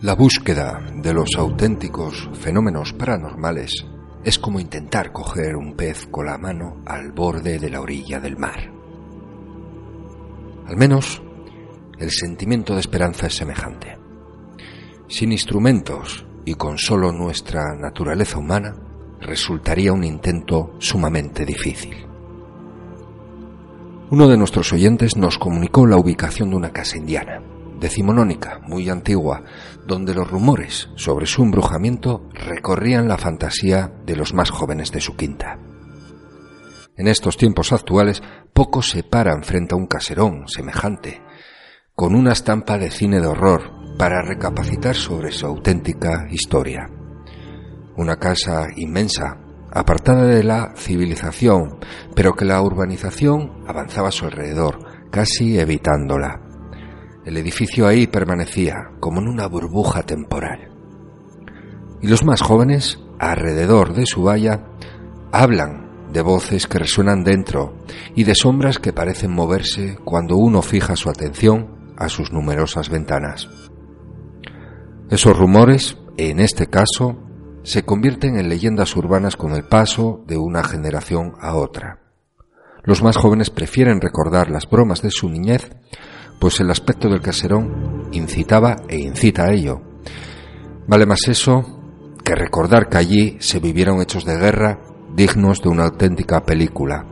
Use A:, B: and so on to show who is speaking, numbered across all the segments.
A: La búsqueda de los auténticos fenómenos paranormales es como intentar coger un pez con la mano al borde de la orilla del mar. Al menos, el sentimiento de esperanza es semejante. Sin instrumentos y con solo nuestra naturaleza humana, resultaría un intento sumamente difícil. Uno de nuestros oyentes nos comunicó la ubicación de una casa indiana decimonónica, muy antigua, donde los rumores sobre su embrujamiento recorrían la fantasía de los más jóvenes de su quinta. En estos tiempos actuales, pocos se paran frente a un caserón semejante, con una estampa de cine de horror, para recapacitar sobre su auténtica historia. Una casa inmensa, apartada de la civilización, pero que la urbanización avanzaba a su alrededor, casi evitándola. El edificio ahí permanecía como en una burbuja temporal. Y los más jóvenes, alrededor de su valla, hablan de voces que resuenan dentro y de sombras que parecen moverse cuando uno fija su atención a sus numerosas ventanas. Esos rumores, en este caso, se convierten en leyendas urbanas con el paso de una generación a otra. Los más jóvenes prefieren recordar las bromas de su niñez pues el aspecto del caserón incitaba e incita a ello. Vale más eso que recordar que allí se vivieron hechos de guerra dignos de una auténtica película,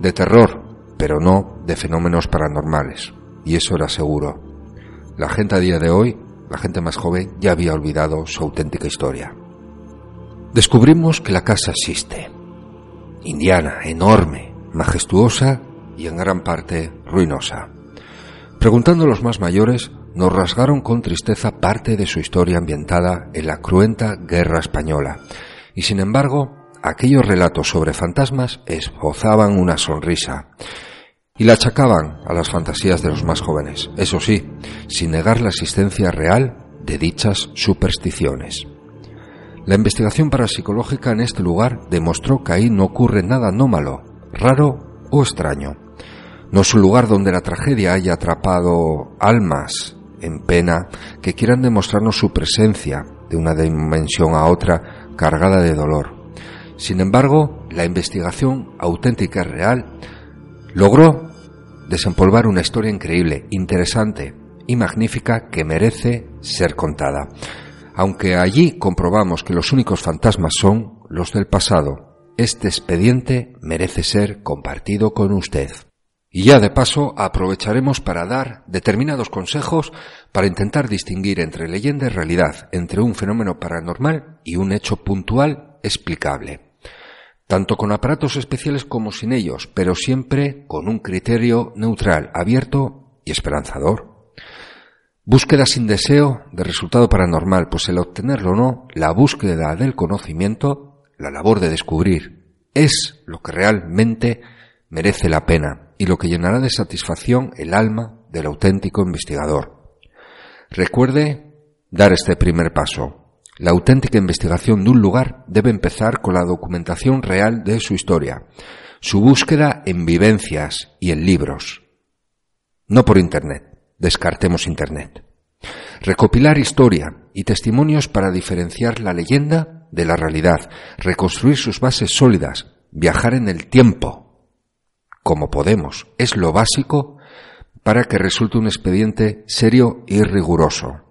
A: de terror, pero no de fenómenos paranormales, y eso era seguro. La gente a día de hoy, la gente más joven, ya había olvidado su auténtica historia. Descubrimos que la casa existe, indiana, enorme, majestuosa y en gran parte ruinosa. Preguntando a los más mayores, nos rasgaron con tristeza parte de su historia ambientada en la cruenta guerra española. Y sin embargo, aquellos relatos sobre fantasmas esbozaban una sonrisa y la achacaban a las fantasías de los más jóvenes, eso sí, sin negar la existencia real de dichas supersticiones. La investigación parapsicológica en este lugar demostró que ahí no ocurre nada anómalo, raro o extraño. No es un lugar donde la tragedia haya atrapado almas en pena que quieran demostrarnos su presencia de una dimensión a otra cargada de dolor. Sin embargo, la investigación auténtica y real logró desempolvar una historia increíble, interesante y magnífica que merece ser contada. Aunque allí comprobamos que los únicos fantasmas son los del pasado, este expediente merece ser compartido con usted. Y ya de paso aprovecharemos para dar determinados consejos para intentar distinguir entre leyenda y realidad, entre un fenómeno paranormal y un hecho puntual explicable. Tanto con aparatos especiales como sin ellos, pero siempre con un criterio neutral, abierto y esperanzador. Búsqueda sin deseo de resultado paranormal, pues el obtenerlo o no, la búsqueda del conocimiento, la labor de descubrir, es lo que realmente merece la pena y lo que llenará de satisfacción el alma del auténtico investigador. Recuerde dar este primer paso. La auténtica investigación de un lugar debe empezar con la documentación real de su historia, su búsqueda en vivencias y en libros. No por Internet. Descartemos Internet. Recopilar historia y testimonios para diferenciar la leyenda de la realidad, reconstruir sus bases sólidas, viajar en el tiempo, como podemos. Es lo básico para que resulte un expediente serio y riguroso.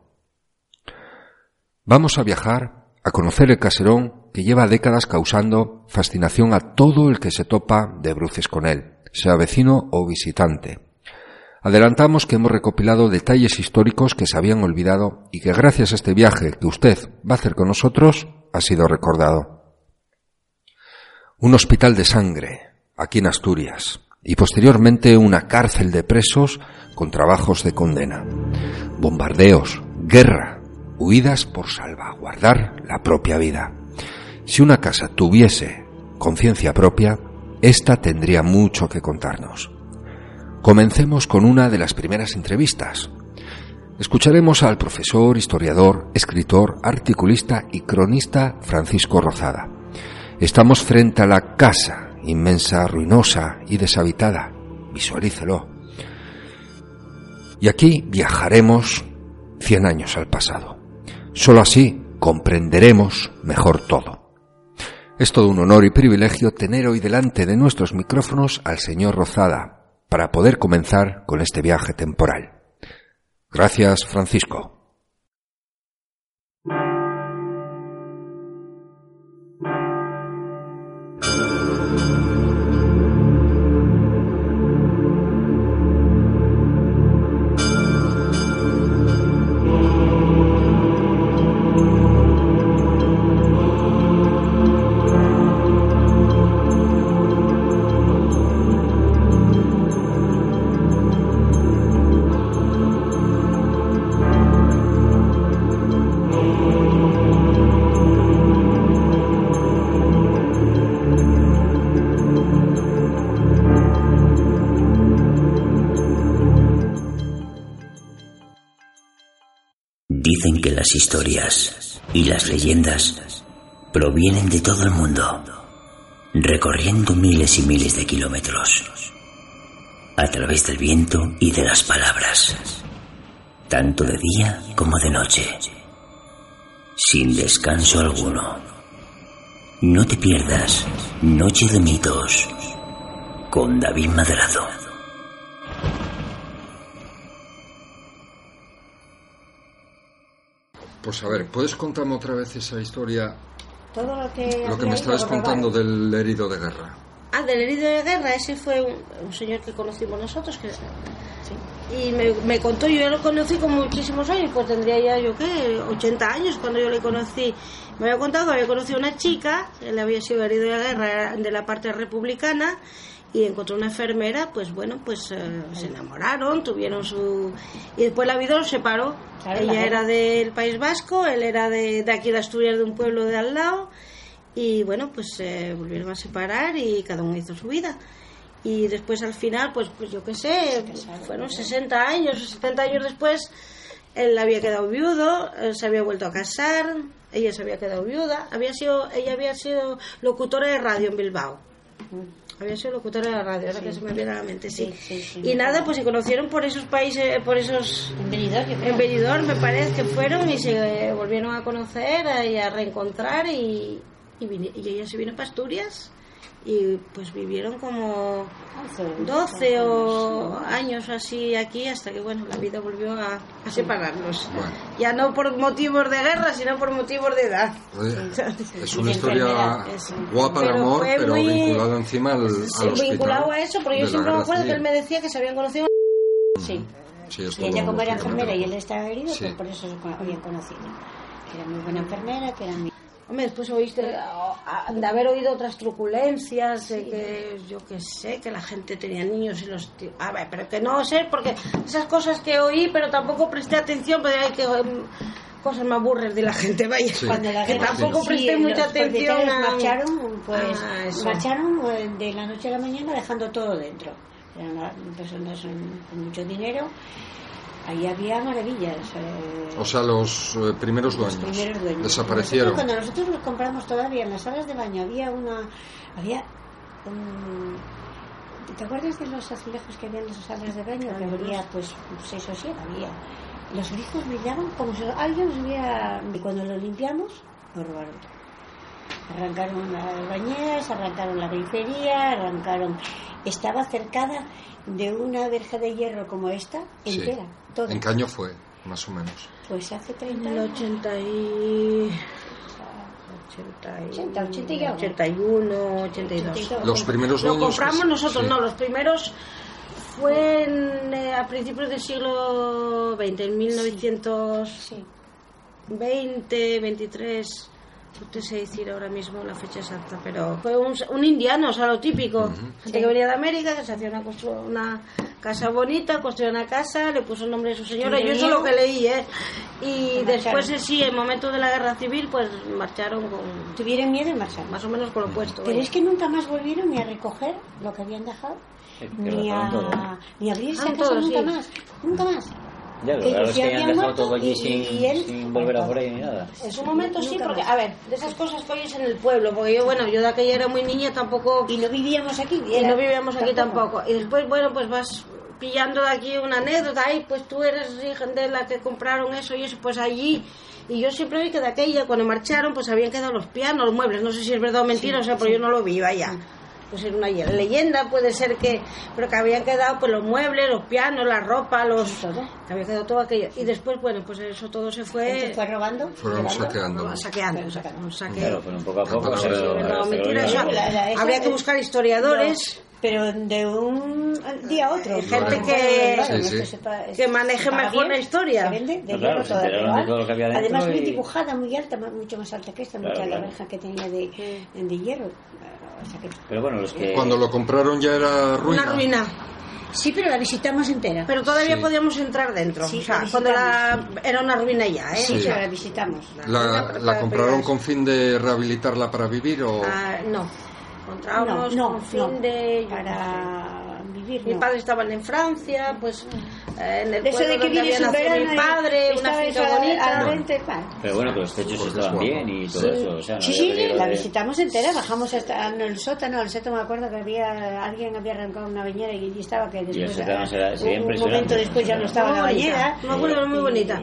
A: Vamos a viajar a conocer el caserón que lleva décadas causando fascinación a todo el que se topa de bruces con él, sea vecino o visitante. Adelantamos que hemos recopilado detalles históricos que se habían olvidado y que gracias a este viaje que usted va a hacer con nosotros ha sido recordado. Un hospital de sangre, aquí en Asturias y posteriormente una cárcel de presos con trabajos de condena. Bombardeos, guerra, huidas por salvaguardar la propia vida. Si una casa tuviese conciencia propia, ésta tendría mucho que contarnos. Comencemos con una de las primeras entrevistas. Escucharemos al profesor, historiador, escritor, articulista y cronista Francisco Rozada. Estamos frente a la casa, inmensa, ruinosa y deshabitada. Visualícelo. Y aquí viajaremos cien años al pasado. Solo así comprenderemos mejor todo. Es todo un honor y privilegio tener hoy delante de nuestros micrófonos al señor Rozada para poder comenzar con este viaje temporal. Gracias, Francisco.
B: Historias y las leyendas provienen de todo el mundo, recorriendo miles y miles de kilómetros, a través del viento y de las palabras, tanto de día como de noche, sin descanso alguno. No te pierdas Noche de Mitos con David Madrazo.
A: Pues a ver, ¿puedes contarme otra vez esa historia?
C: Todo lo que,
A: Lo que me estabas contando del herido de guerra.
C: Ah, del herido de guerra, ese fue un, un señor que conocimos nosotros. Que. Y me, me, contó, yo lo conocí con muchísimos años, pues tendría ya yo qué, 80 años cuando yo le conocí. Me había contado que había conocido a una chica, él había sido herido de guerra de la parte republicana y encontró una enfermera, pues bueno, pues eh, se enamoraron, tuvieron su... Y después la vida los separó. Claro, Ella claro. era del País Vasco, él era de, de, aquí de Asturias, de un pueblo de al lado, y bueno, pues se eh, volvieron a separar y cada uno hizo su vida. Y después al final, pues, pues yo qué sé, fueron 60 años, 70 años después, él había quedado viudo, él se había vuelto a casar, ella se había quedado viuda, había sido, ella había sido locutora de radio en Bilbao. Había sido locutora de la radio, ahora sí. que se me viene a la mente, sí. sí, sí y nada, pues se conocieron por esos países, por esos...
D: En Benidorm,
C: En Benidorm, me parece que fueron y se volvieron a conocer y a reencontrar y, y, vine, y ella se vino para Asturias y pues vivieron como 12 o años así aquí hasta que bueno la vida volvió a, a separarnos. Bueno. ya no por motivos de guerra sino por motivos de edad.
A: Es una historia guapa de amor pero, pero muy, vinculada encima al,
C: sí,
A: al
C: vinculado a eso porque yo siempre me acuerdo que él me decía que se habían conocido
D: sí, sí y ella como era enfermera y él estaba herido pues por eso se habían conocido. Que era muy buena enfermera que era muy
C: Hombre, después oíste de haber oído otras truculencias, de que yo qué sé, que la gente tenía niños y los. A ver, pero que no sé, porque esas cosas que oí, pero tampoco presté atención, pero hay que. cosas más burres de la gente, vaya.
D: Sí. Cuando la
C: que tampoco
D: sí,
C: presté mucha
D: los
C: atención a.
D: marcharon, pues.
C: Ah,
D: marcharon de la noche a la mañana dejando todo dentro. Eran personas con mucho dinero ahí había maravillas. Eh,
A: o sea, los eh, primeros
D: los
A: dueños
D: primeros dueños.
A: desaparecieron.
D: Nosotros, cuando nosotros los compramos todavía en las salas de baño había una, había un, ¿te acuerdas de los azulejos que había en las salas de baño? Que había pues seis o siete había. Los grifos brillaban como si alguien los hubiera y cuando los limpiamos lo robaron. Arrancaron las bañeras, arrancaron la grifería, arrancaron. Estaba cercada de una verja de hierro como esta,
A: Sí.
D: entera. Toda.
A: ¿En qué año fue, más o menos?
D: Pues hace 30
C: En el
D: años.
C: 80 y...
D: 80, 80 y algo.
C: 81, 82.
D: 82.
A: Los primeros
C: Lo compramos
A: que-
C: nosotros,
A: sí.
C: no, los primeros fue en, eh, a principios del siglo XX, en 1920,
D: Sí.
C: 23. No te sé decir ahora mismo la fecha exacta, pero fue un, un indiano, o sea, lo típico. Gente que venía de América, que se hacía una, una casa bonita, construyó una casa, le puso el nombre de su señora. Yo eso es lo que leí, ¿eh? Y después, eh, sí, en el momento de la guerra civil, pues marcharon con.
D: Tuvieron miedo y marcharon.
C: Más o menos con lo puesto.
D: Pero es que nunca más volvieron ni a recoger lo que habían dejado,
E: que
D: ni a, ni a abrirse
C: Ah,
D: a casa
C: todo,
D: nunca
C: sí.
D: más. Nunca más.
E: Ya, lo
D: Que
E: es que dejado
D: muerto
E: todo allí
D: y-
E: sin,
D: y él-
E: sin volver a por ahí ni nada.
C: En su momento sí, porque, a ver, de esas cosas que oyes en el pueblo, porque yo, bueno, yo de aquella era muy niña, tampoco.
D: Y no vivíamos aquí.
C: Y no vivíamos aquí tampoco. Y después, bueno, pues vas pillando de aquí una anécdota, ay, pues tú eres hija de la que compraron eso y eso, pues allí. Y yo siempre vi que de aquella, cuando marcharon, pues habían quedado los pianos, los muebles. No sé si es verdad o mentira, o sea, pero yo no lo vi, vaya. Pues era una leyenda, puede ser que, pero que habían quedado pues los muebles, los pianos, la ropa, los, que había quedado todo aquello. Y después, bueno, pues eso todo se fue,
D: Se fue robando.
A: Fueron saqueando.
C: saqueando, saqueando, saque.
E: Claro, pero poco a poco.
A: Pero,
E: pero-
C: No, mentira,
E: pero-
C: o sea,
D: La- la- esa-
C: habría que buscar historiadores.
D: Pero de un día a otro.
C: Gente que-
A: Sí,
D: no
A: sí.
D: sepa-
C: que maneje mejor
D: bien,
C: la historia.
D: vende de
E: No,
D: hierro
E: claro,
D: pero
E: de todo lo que había
D: Además, muy
E: y-
D: dibujada, muy alta, mucho más alta que esta,
E: Claro,
D: mucha la
E: claro.
D: verja que tenía de, de hierro. O sea que-
E: Pero bueno, los que.
A: Cuando lo compraron ya era ruina.
C: Una ruina.
D: Sí, pero la visitamos entera.
C: Pero todavía
A: Sí.
C: podíamos entrar dentro.
D: Sí,
C: o sea,
D: la
C: cuando la, era una ruina ya, ¿eh?
D: sí,
C: O sea,
D: pero la visitamos.
A: La, la compraron con fin de rehabilitarla para vivir o
C: ah, no.
D: No,
C: Encontrábamos
D: no,
C: con fin
D: no.
C: de...
D: Para vivir,
C: Mis
D: no.
C: padres estaban en Francia, pues eh, en el
D: Eso
C: pueblo
D: de que
C: donde había
D: vienes un
C: nacido
D: verano
C: mi padre, una finca bonita.
E: Pero bueno, que los techos
A: Porque
E: estaban bien y todo eso. O sea, no
D: Sí, sí, la
E: de-
D: visitamos entera, bajamos hasta en el sótano, el sótano me acuerdo que había alguien había arrancado una bañera y allí estaba que después
E: sótano será-
D: un- un, momento después ya no estaba
C: Muy
D: la bañera.
C: Me acuerdo, era muy bonita.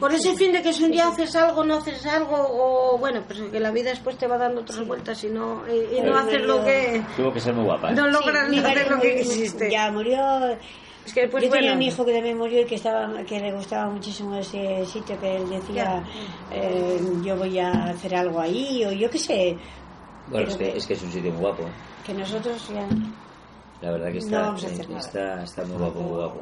C: Por ese fin de que si un día haces algo, no haces algo, o bueno, pues que la vida después te va dando otras vueltas y no, y, no haces lo que...
E: Tuvo que ser muy guapa. ¿eh?
C: No
D: Sí,
C: logras
D: mi
C: hacer lo que
D: murió- Ya murió.
C: Es que después,
D: Yo tenía
C: bueno,
D: un hijo que también murió y que estaba que le gustaba muchísimo ese sitio que él decía eh, yo voy a hacer algo ahí o yo qué sé
E: Bueno, es que, es que es un sitio muy guapo.
D: que nosotros ya
E: La verdad que
D: No
E: está,
D: vamos a hacer nada.
E: está, está muy guapo, muy guapo.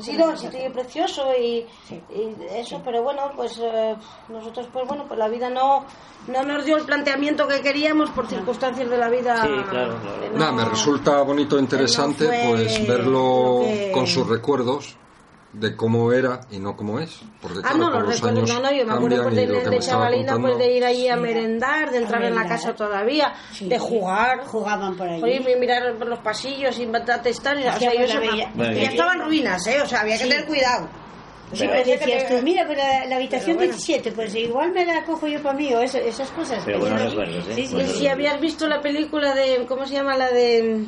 C: Sí, no, el sitio es precioso y, y eso, pero bueno, pues eh, nosotros, pues bueno, pues la vida no, no nos dio el planteamiento que queríamos por circunstancias de la vida.
E: Sí, claro, claro.
C: que no-
A: Nada, me resulta bonito e interesante
C: no
A: pues verlo
C: que-
A: con sus recuerdos de cómo era y no cómo es. Porque
C: Ah,
A: claro,
C: no, los recuerdo, no, no, yo me acuerdo pues, de,
A: y lo
C: chavalina pues de ir allí a
D: Sí,
C: merendar, de entrar en la casa todavía,
D: Sí.
C: de jugar,
D: jugaban por ahí
C: Oye, mirar por los pasillos y testar, o sea, yo se-
E: Bueno,
C: ya
E: y-
C: estaban ruinas, ¿eh? O sea, había que
D: Sí.
C: tener cuidado.
D: Sí,
E: Pero-
D: pero
C: que
D: decías tú, mira, pero la, la habitación
C: bueno.
D: 17, pues igual me la cojo yo para mí, o eso- esas cosas.
E: Pero
D: Pues,
E: recuerdos, ¿eh?
D: sí, sí,
E: Buenos
C: Y si habías visto la película de, ¿cómo se llama? La de,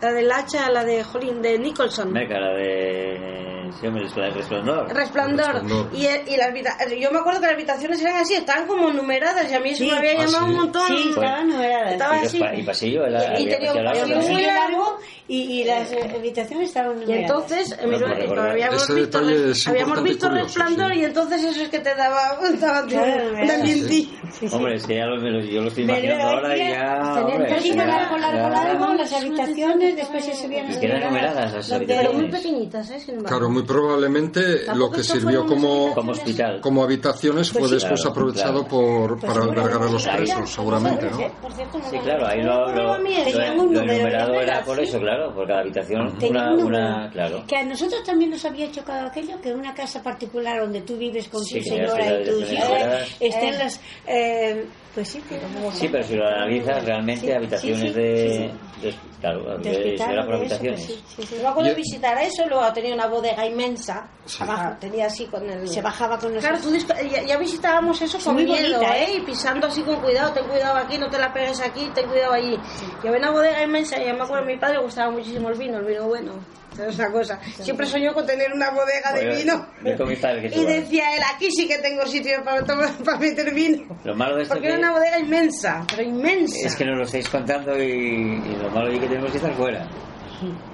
C: la del hacha, la de, jolín, de Nicholson.
E: Meca, la de. Sí, hombre, es la de Resplandor.
C: Resplandor.
A: Resplandor.
C: Y, y las yo me acuerdo que las habitaciones eran así, estaban como numeradas y a mí eso
D: Sí.
C: me había
A: Ah,
C: llamado
A: sí.
C: un montón.
D: Sí, estaban numeradas.
C: Estaba
E: Y,
C: así.
E: pa- y pasillo, era,
C: Y
E: había
C: tenía un pasillo muy largo.
D: Y, y las eh, habitaciones estaban
C: Y entonces, eh,
E: pues
C: habíamos visto,
A: es
C: habíamos visto
A: curioso,
C: Resplandor
A: sí.
C: y entonces eso es que te daba,
D: Claro,
C: un
D: sí,
C: ambientillo.
D: Sí, sí.
E: Hombre, es que ya lo, yo lo estoy imaginando ahora y ya.
C: tenían
E: hombre,
C: casi
D: largo, largo, largo, las habitaciones, después se subían
E: Y quedan numeradas las
D: Donde-
C: Pero muy
E: habitaciones.
C: pequeñitas, ¿eh? Sin embargo.
A: Claro, muy probablemente lo que sirvió como,
E: Como hospital.
A: como habitaciones fue
D: Pues sí.
A: después aprovechado por, para albergar a los presos, seguramente, ¿no?
E: Sí, claro, ahí
C: no
E: lo, lo, lo-
D: un
E: lo
D: número,
E: enumerado era por eso, claro, por cada habitación una, una, claro.
D: Que a nosotros también nos había chocado aquello, que una casa particular donde tú vives con
E: Sí,
D: tu señora
E: se
D: y tus hijos, estén las... eh, pues sí, que
E: Sí, pero si lo analizas realmente,
D: Sí,
E: habitaciones
D: sí, sí,
E: de, de- Claro,
D: de
E: eso
D: hospital, de eso,
E: habitaciones.
D: pues sí, sí, sí.
C: Yo me acuerdo visitar eso, luego tenía una bodega inmensa.
A: Sí.
C: Abajo, tenía así con el...
D: Se bajaba con los...
C: Claro, tú ya, ya visitábamos eso con
D: muy
C: miedo,
D: bonita,
C: ¿eh? Y pisando así con cuidado, ten cuidado aquí, no te la pegues aquí, ten cuidado allí. Y había una bodega inmensa, y yo me acuerdo, a mi padre le gustaba muchísimo el vino, el vino bueno. Esa cosa. Siempre soñó con tener una bodega de
E: Oye,
C: vino.
E: con que
C: Y decía él, aquí sí que tengo sitio para, tomar- para meter vino.
E: Lo malo de esto
C: Porque
E: que
C: era una bodega inmensa, pero inmensa.
E: es que nos lo estáis contando y, y lo malo es que tenemos que estar fuera.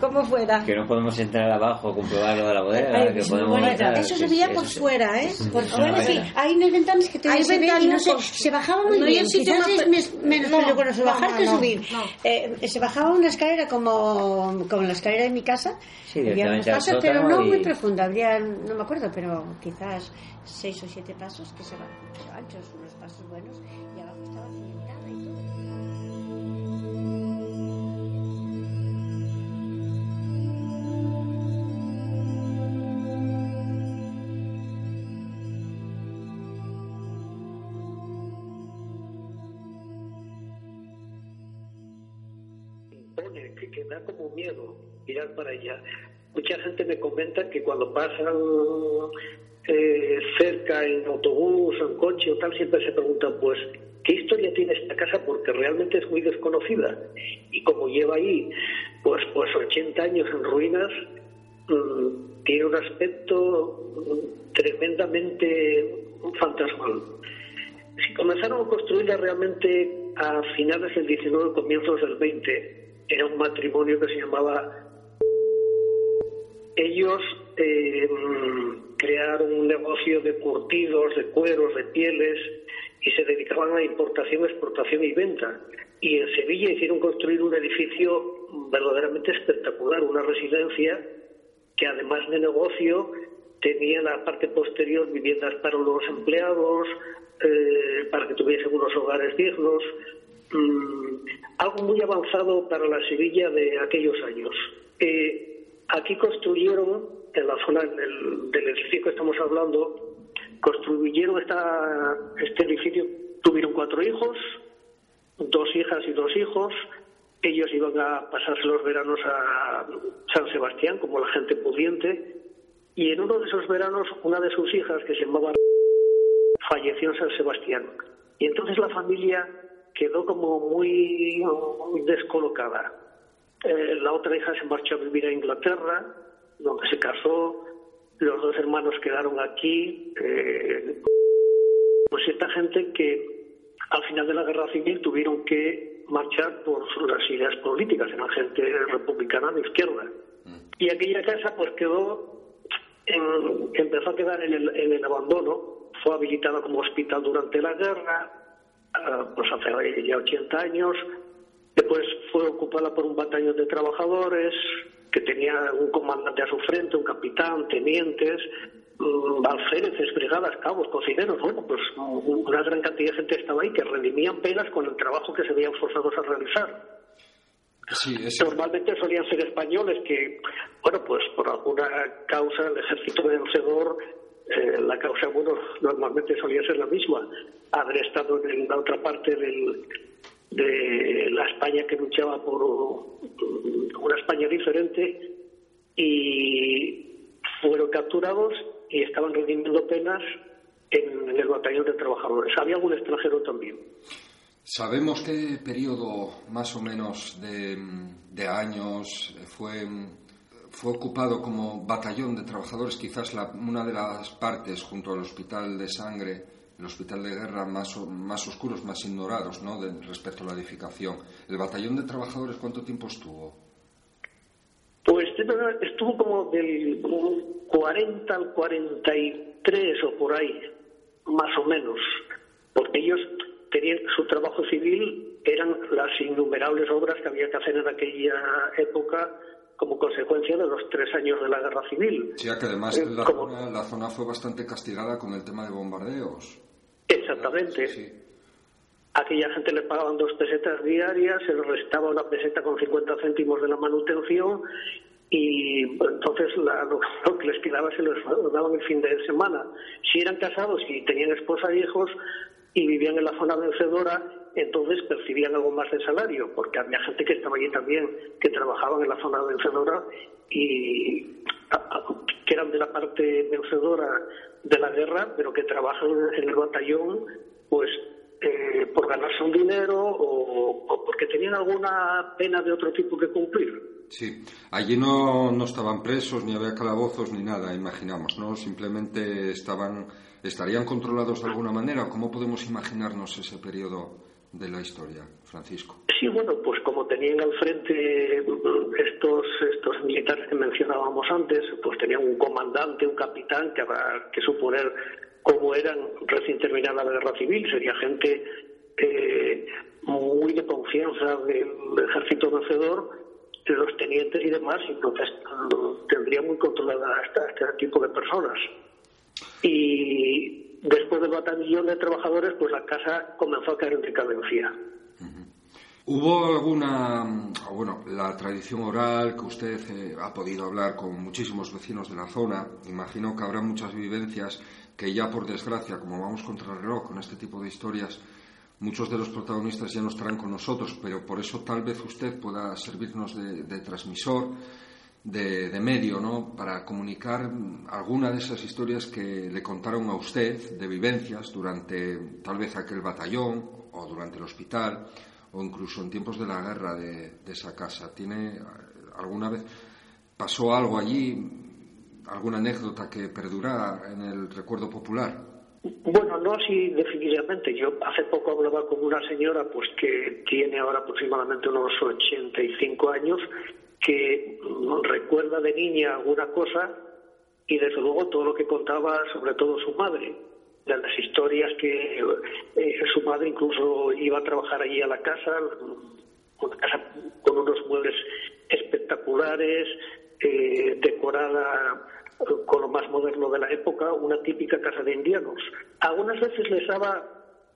C: Como fuera.
E: Que no podemos entrar abajo a comprobar lo de la bodega.
D: Ay,
E: que
D: es muy
E: podemos entrar,
C: Eso se veía por fuera, ¿eh?
D: Por fuera, sí. Hay unas ventanas que te
C: Hay
D: se, y no sé, se bajaba muy
C: No
D: bien.
C: sitio
D: Quizás es mes- menos
C: No,
D: peligroso
C: no,
D: bajar
C: no,
D: que subir.
C: no.
D: Eh, se bajaba una escalera como, como la escalera de mi casa.
E: Sí,
D: Había pasos, pero no muy
E: y-
D: profunda. Habría, no me acuerdo, pero quizás seis o siete pasos que se van, anchos,
F: que, que da como miedo mirar para allá. Mucha gente me comenta que cuando pasan eh, cerca en autobús en coche o tal, siempre se preguntan, pues, ¿qué historia tiene esta casa? Porque realmente es muy desconocida. Y como lleva ahí, pues, pues 80 años en ruinas, mm, tiene un aspecto mm, tremendamente fantasmal. Si comenzaron a construirla realmente a finales del 19, comienzos del 20, era un matrimonio que se llamaba... Ellos eh, crearon un negocio de curtidos, de cueros, de pieles y se dedicaban a importación, exportación y venta. Y en Sevilla hicieron construir un edificio verdaderamente espectacular, una residencia que además de negocio tenía en la parte posterior viviendas para los empleados, eh, para que tuviesen unos hogares dignos, mm, algo muy avanzado para la Sevilla de aquellos años. Eh, aquí construyeron, en la zona del, del edificio que estamos hablando, construyeron esta, este edificio, tuvieron cuatro hijos, dos hijas y dos hijos. Ellos iban a pasarse los veranos a San Sebastián, como la gente pudiente. Y en uno de esos veranos, una de sus hijas, que se llamaba falleció en San Sebastián. Y entonces la familia quedó como muy, descolocada. Eh, la otra hija se marchó a vivir a Inglaterra, donde se casó. Los dos hermanos quedaron aquí. eh, pues esta gente que al final de la guerra civil tuvieron que marchar por las ideas políticas, eran gente republicana de izquierda. Y aquella casa pues quedó, en- empezó a quedar en el, en el abandono, fue habilitada como hospital durante la guerra, pues hace ya 80 años, después fue ocupada por un batallón de trabajadores que tenía un comandante a su frente, un capitán, tenientes, mm, alféreces, brigadas, cabos, cocineros, bueno, pues una gran cantidad de gente estaba ahí que redimían penas con el trabajo que se veían forzados a realizar.
A: Sí,
F: Normalmente solían ser españoles que, bueno, pues por alguna causa el ejército vencedor, eh, la causa, bueno, normalmente solía ser la misma, haber estado en la otra parte del, de la España que luchaba por una España diferente y fueron capturados y estaban redimiendo penas en, el batallón de trabajadores. Había algún extranjero también.
A: ¿Sabemos qué periodo más o menos de años fue, fue ocupado como batallón de trabajadores? Quizás la- una de las partes junto al hospital de sangre, el hospital de guerra más, más oscuros, más ignorados ¿no? de- respecto a la edificación. ¿El batallón de trabajadores cuánto tiempo estuvo?
F: Pues estuvo como del 40 al 43 o por ahí, más o menos, porque ellos tenían su trabajo civil, eran las innumerables obras que había que hacer en aquella época como consecuencia de los tres años de la guerra civil.
A: Sí, que además
F: Eh,
A: la,
F: como-
A: zona, la zona fue bastante castigada con el tema de bombardeos.
F: Exactamente.
A: Sí, sí.
F: aquella gente le pagaban dos pesetas diarias, se les restaba una peseta con 50 céntimos de la manutención y entonces la- lo, lo que les quedaba se les daban el fin de semana. Si eran casados y tenían esposa e hijos y vivían en la zona vencedora, entonces percibían algo más de salario, porque había gente que estaba allí también, que trabajaban en la zona vencedora y que eran de la parte vencedora de la guerra, pero que trabajan en el batallón, pues eh, por ganarse un dinero o, o porque tenían alguna pena de otro tipo que cumplir.
A: Sí, allí no, no estaban presos, ni había calabozos, ni nada, imaginamos, ¿no? Simplemente estaban, estarían controlados de alguna manera. ¿Cómo podemos imaginarnos ese periodo de la historia, Francisco?
F: Sí, bueno, pues como tenían al frente estos estos militares que mencionábamos antes, pues tenían un comandante, un capitán, que habrá que suponer cómo eran recién terminada la guerra civil, sería gente eh, muy de confianza del ejército vencedor, de los tenientes y demás, y entonces tendría muy controlada este, este tipo de personas. Y después del batallón de trabajadores, pues la casa comenzó a caer en decadencia.
G: ¿Hubo alguna, bueno, la tradición oral que usted eh, ha podido hablar con muchísimos vecinos de la zona? Imagino que habrá muchas vivencias que ya por desgracia, como vamos contra el reloj con este tipo de historias, muchos de los protagonistas ya no estarán con nosotros, pero por eso tal vez usted pueda servirnos de, transmisor, de, de, medio, ¿no? Para comunicar alguna de esas historias que le contaron a usted de vivencias durante tal vez aquel batallón o durante el hospital o incluso en tiempos de la guerra de, esa casa. ¿Tiene alguna vez pasó algo allí, alguna anécdota que perdura en el recuerdo popular?
F: Bueno, no así definitivamente. Yo hace poco hablaba con una señora pues que tiene ahora aproximadamente unos 85 años que recuerda de niña alguna cosa y desde luego todo lo que contaba sobre todo su madre de las historias que eh, su madre incluso iba a trabajar allí a la casa, una casa con unos muebles espectaculares, eh, decorada con lo más moderno de la época, una típica casa de indianos. Algunas veces les daba,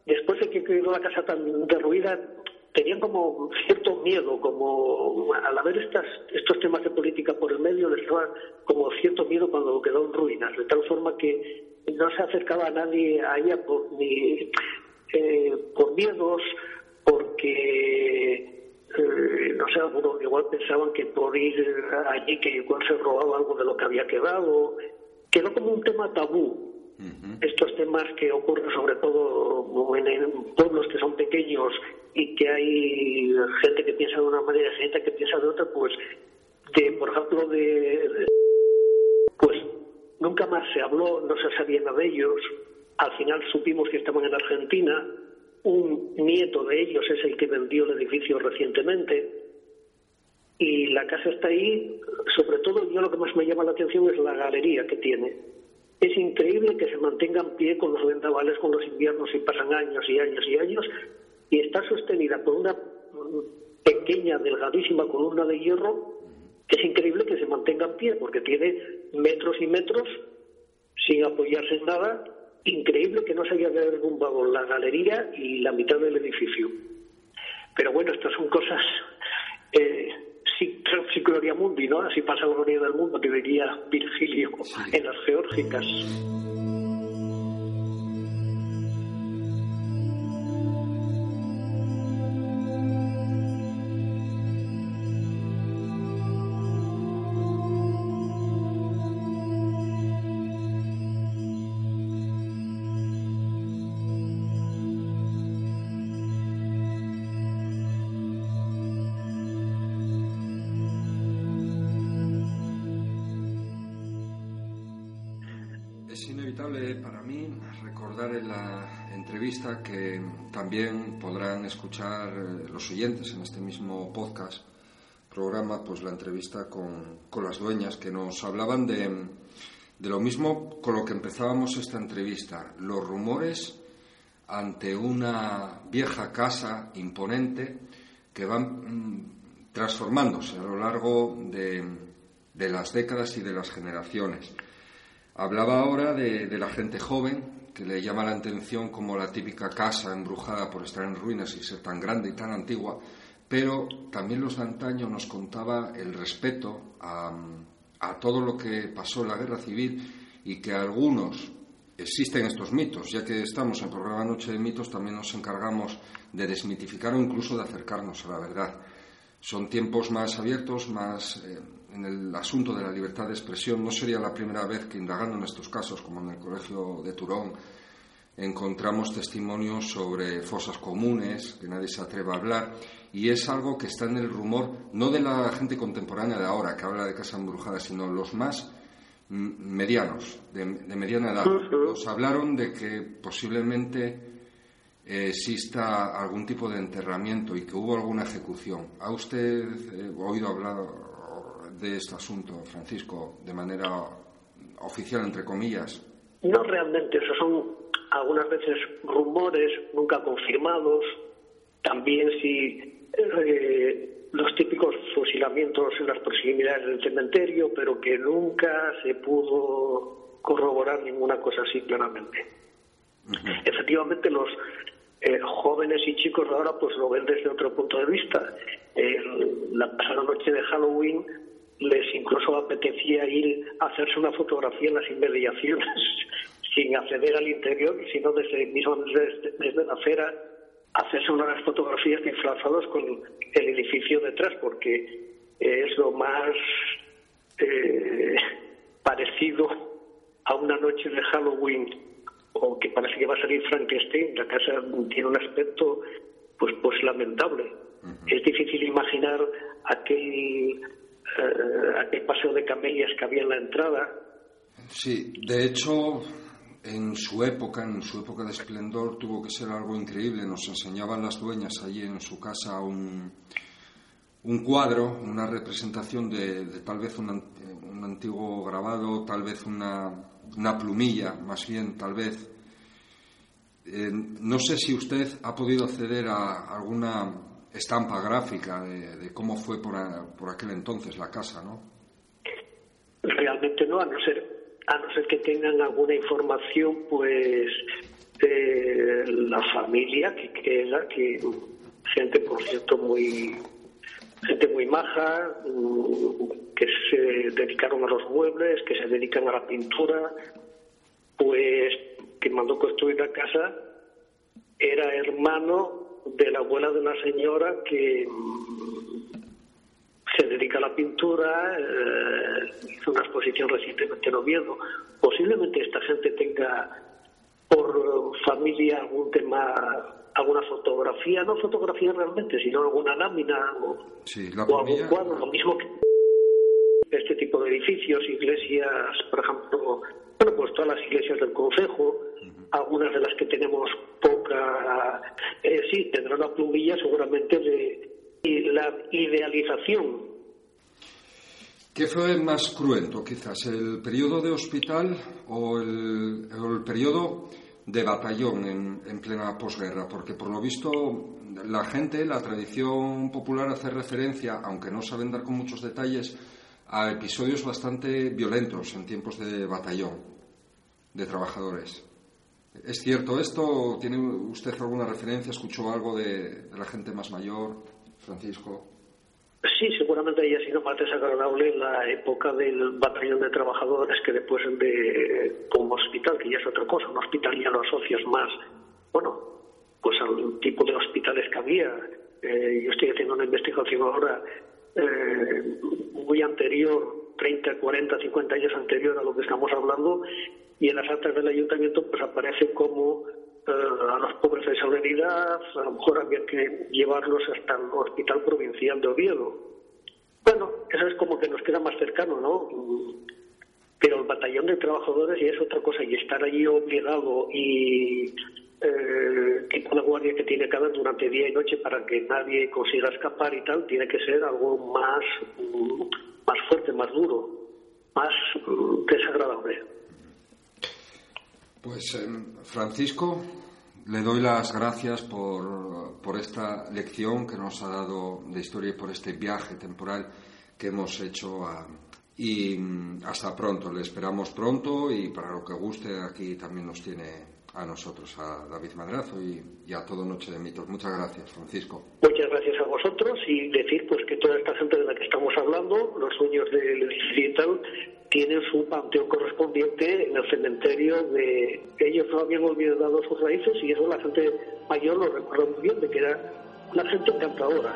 F: después de que quedó la casa tan derruida, tenían como cierto miedo, como al haber estas, estos temas de política por el medio, les daba como cierto miedo cuando quedó en ruinas, de tal forma que no se acercaba a nadie a ella por, ni, eh, por miedos, porque, eh, no sé, algunos igual pensaban que por ir allí que igual se robaba algo de lo que había quedado. Quedó como un tema tabú. Estos temas que ocurren sobre todo en, pueblos que son pequeños y que hay gente que piensa de una manera, gente que piensa de otra, pues, de, por ejemplo, de pues Nunca más se habló, no se sabía nada de ellos. Al final supimos que estaban en Argentina. Un nieto de ellos es el que vendió el edificio recientemente. Y la casa está ahí, sobre todo yo lo que más me llama la atención es la galería que tiene. Es increíble que se mantenga en pie con los vendavales, con los inviernos y pasan años y años y años y está sostenida por una pequeña, delgadísima columna de hierro es increíble que se mantenga en pie porque tiene metros y metros sin apoyarse en nada. Increíble que no se haya derrumbado la galería y la mitad del edificio. Pero bueno, estas son cosas eh, Gloria Mundi, ¿no? Así pasa gloria del mundo, que diría Virgilio en las geórgicas.
G: Que también podrán escuchar eh, los oyentes en este mismo podcast, programa, pues la entrevista con, las dueñas que nos hablaban de, de lo mismo con lo que empezábamos esta entrevista, los rumores ante una vieja casa imponente que van mm, transformándose a lo largo de, de, las décadas y de las generaciones. Hablaba ahora de, la gente joven que le llama la atención como la típica casa embrujada por estar en ruinas y ser tan grande y tan antigua, pero también los de antaño nos contaba el respeto a, todo lo que pasó en la guerra civil y que algunos existen estos mitos, ya que estamos en programa Noche de Mitos, también nos encargamos de desmitificar o incluso de acercarnos a la verdad. Son tiempos más abiertos, más eh, en el asunto de la libertad de expresión. No sería la primera vez que indagando en estos casos, como en el Colegio de Turón, encontramos testimonios sobre fosas comunes, que nadie se atreva a hablar, y es algo que está en el rumor, no de la gente contemporánea de ahora, que habla de casa embrujada, sino los más medianos, de, mediana edad. Nos hablaron de que posiblemente
A: exista algún tipo de enterramiento y que hubo alguna ejecución. ¿Ha usted eh, oído hablar de este asunto, Francisco, de manera oficial, entre comillas?
F: No realmente, esos son algunas veces rumores nunca confirmados, también si eh, los típicos fusilamientos en las proximidades del cementerio, pero que nunca se pudo corroborar ninguna cosa así claramente. Efectivamente, los eh, jóvenes y chicos ahora pues lo ven desde otro punto de vista. la pasada noche de Halloween les incluso apetecía ir a hacerse una fotografía en las inmediaciones sin acceder al interior, sino desde mismo desde, la acera hacerse unas fotografías disfrazados con el edificio detrás, porque es lo más eh, parecido a una noche de Halloween o que parece que va a salir Frankenstein. La casa tiene un aspecto pues pues lamentable. Es difícil imaginar aquel eh, aquel paseo de camelias que había en la entrada.
A: Sí, de hecho, en su época, en su época de esplendor, tuvo que ser algo increíble. Nos enseñaban las dueñas allí en su casa un, un cuadro, una representación de, tal vez un, antiguo grabado, tal vez una, una plumilla, más bien, tal vez. Eh, no sé si usted ha podido acceder a alguna estampa gráfica de, cómo fue por, por, aquel entonces la casa, ¿no?
F: Realmente no, a no ser a no ser que tengan alguna información, pues de la familia que queda, que gente, por cierto, muy gente muy maja, que se dedicaron a los muebles, que se dedican a la pintura, pues que mandó construir la casa era hermano de la abuela de una señora que se dedica a la pintura, eh, hizo una exposición recientemente en Oviedo. Posiblemente esta gente tenga por familia algún tema, alguna fotografía, no fotografía realmente, sino alguna lámina o, algún cuadro, lo mismo que este tipo de edificios, iglesias, por ejemplo, bueno, pues todas las iglesias del Consejo, algunas de las que tenemos poca, eh, sí, tendrán una plumilla seguramente de la idealización.
A: ¿Qué fue más cruento, quizás, el periodo de hospital o el, periodo de batallón en, plena posguerra? Porque, por lo visto, la gente, la tradición popular hace referencia, aunque no saben dar con muchos detalles, a episodios bastante violentos en tiempos de batallón de trabajadores. ¿Es cierto esto? ¿Tiene usted alguna referencia? ¿Escuchó algo de la gente más mayor? Francisco?
F: Sí, seguramente haya sido más desagradable la época del batallón de trabajadores que después de como hospital, que ya es otra cosa. Un hospital ya lo asocias más, bueno, pues al tipo de hospitales que había. Eh, yo estoy haciendo una investigación ahora eh, muy anterior, 30, 40, 50 años anterior a lo que estamos hablando, y en las actas del ayuntamiento pues aparece como eh, a los pobres de esa a lo mejor había que llevarlos hasta el Hospital Provincial de Oviedo. Bueno, eso es como que nos queda más cercano, ¿no? Pero el batallón de trabajadores ya es otra cosa y estar allí obligado y eh, tipo la guardia que tiene cada durante día y noche para que nadie consiga escapar y tal, tiene que ser algo más, más fuerte, más duro, más mm, desagradable.
A: Pues em, Francisco, le doy las gracias por, por, esta lección que nos ha dado de historia y por este viaje temporal que hemos hecho. y mm, hasta pronto, le esperamos pronto y para lo que guste aquí también nos tiene a nosotros, a David Madrazo y, a todo Noche de Mitos. Muchas gracias, Francisco.
F: Muchas gracias a vosotros y decir pues que toda esta gente de la que estamos hablando, los sueños del digital, tienen su panteón correspondiente en el cementerio de ellos no habían olvidado sus raíces y eso la gente mayor lo recuerda muy bien de que era una gente encantadora.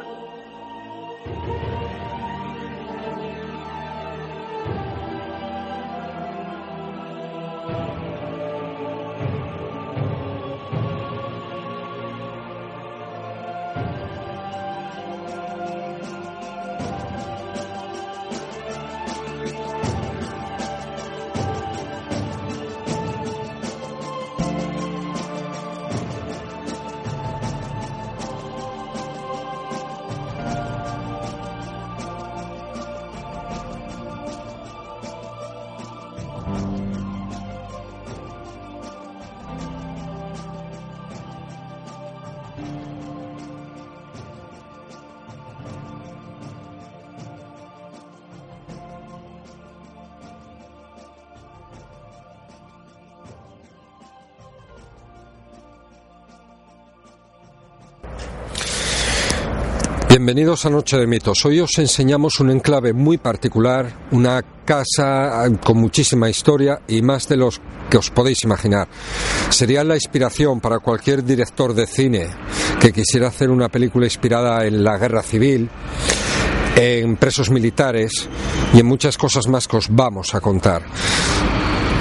G: Bienvenidos a Noche de Mitos. Hoy os enseñamos un enclave muy particular, una casa con muchísima historia y más de los que os podéis imaginar. Sería la inspiración para cualquier director de cine que quisiera hacer una película inspirada en la guerra civil, en presos militares y en muchas cosas más que os vamos a contar.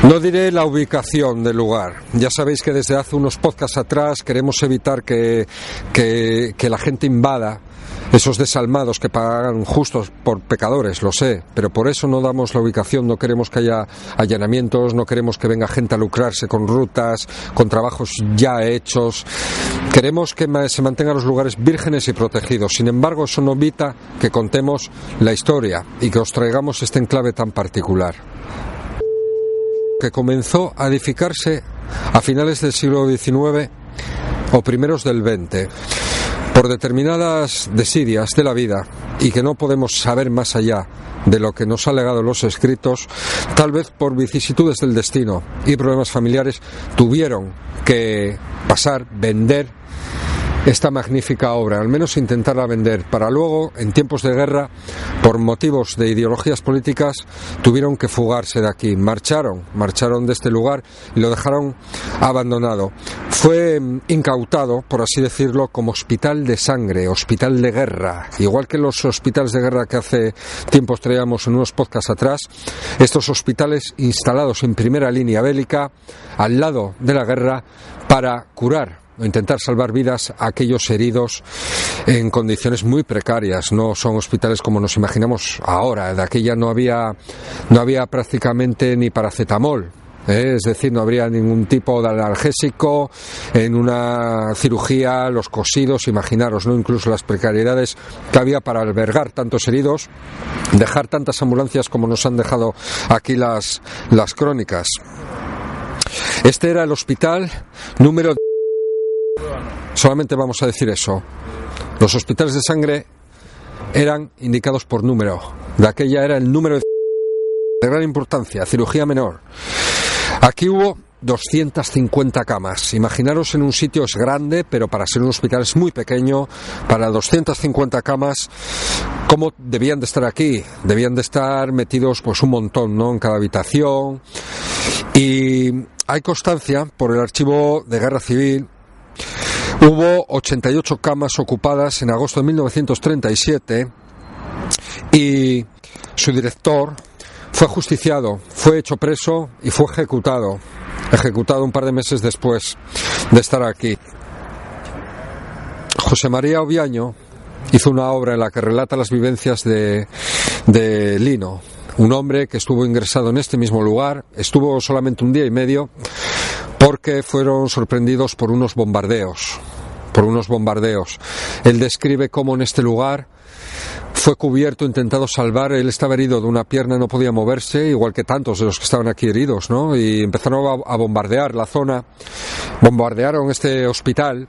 G: No diré la ubicación del lugar. Ya sabéis que desde hace unos podcasts atrás queremos evitar que, que, la gente invada esos desalmados que pagan justos por pecadores, lo sé, pero por eso no damos la ubicación, no queremos que haya allanamientos, no queremos que venga gente a lucrarse con rutas, con trabajos ya hechos. Queremos que se mantengan los lugares vírgenes y protegidos. Sin embargo, eso no evita que contemos la historia y que os traigamos este enclave tan particular que comenzó a edificarse a finales del siglo XIX o primeros del XX por determinadas desidias de la vida y que no podemos saber más allá de lo que nos ha legado los escritos, tal vez por vicisitudes del destino y problemas familiares, tuvieron que pasar, vender esta magnífica obra, al menos intentarla vender, para luego, en tiempos de guerra, por motivos de ideologías políticas, tuvieron que fugarse de aquí, marcharon, marcharon de este lugar y lo dejaron abandonado. Fue mm, incautado, por así decirlo, como hospital de sangre, hospital de guerra, igual que los hospitales de guerra que hace tiempos traíamos en unos podcasts atrás, estos hospitales instalados en primera línea bélica, al lado de la guerra, para curar intentar salvar vidas a aquellos heridos en condiciones muy precarias. No son hospitales como nos imaginamos ahora. De aquella no había, no había prácticamente ni paracetamol. ¿eh? Es decir, no habría ningún tipo de analgésico en una cirugía, los cosidos, imaginaros, ¿no? Incluso las precariedades que había para albergar tantos heridos, dejar tantas ambulancias como nos han dejado aquí las, las crónicas. Este era el hospital número Solamente vamos a decir eso. Los hospitales de sangre eran indicados por número. De aquella era el número de, gran importancia, cirugía menor. Aquí hubo 250 camas. Imaginaros en un sitio es grande, pero para ser un hospital es muy pequeño. Para 250 camas, ¿cómo debían de estar aquí? Debían de estar metidos pues un montón, ¿no? En cada habitación. Y hay constancia por el archivo de guerra civil Hubo 88 camas ocupadas en agosto de 1937 y su director fue justiciado, fue hecho preso y fue ejecutado, ejecutado un par de meses después de estar aquí. José María Oviaño hizo una obra en la que relata las vivencias de, de Lino, un hombre que estuvo ingresado en este mismo lugar, estuvo solamente un día y medio, porque fueron sorprendidos por unos bombardeos, por unos bombardeos. Él describe cómo en este lugar fue cubierto, intentado salvar, él estaba herido de una pierna, no podía moverse, igual que tantos de los que estaban aquí heridos, ¿no? Y empezaron a, bombardear la zona, bombardearon este hospital,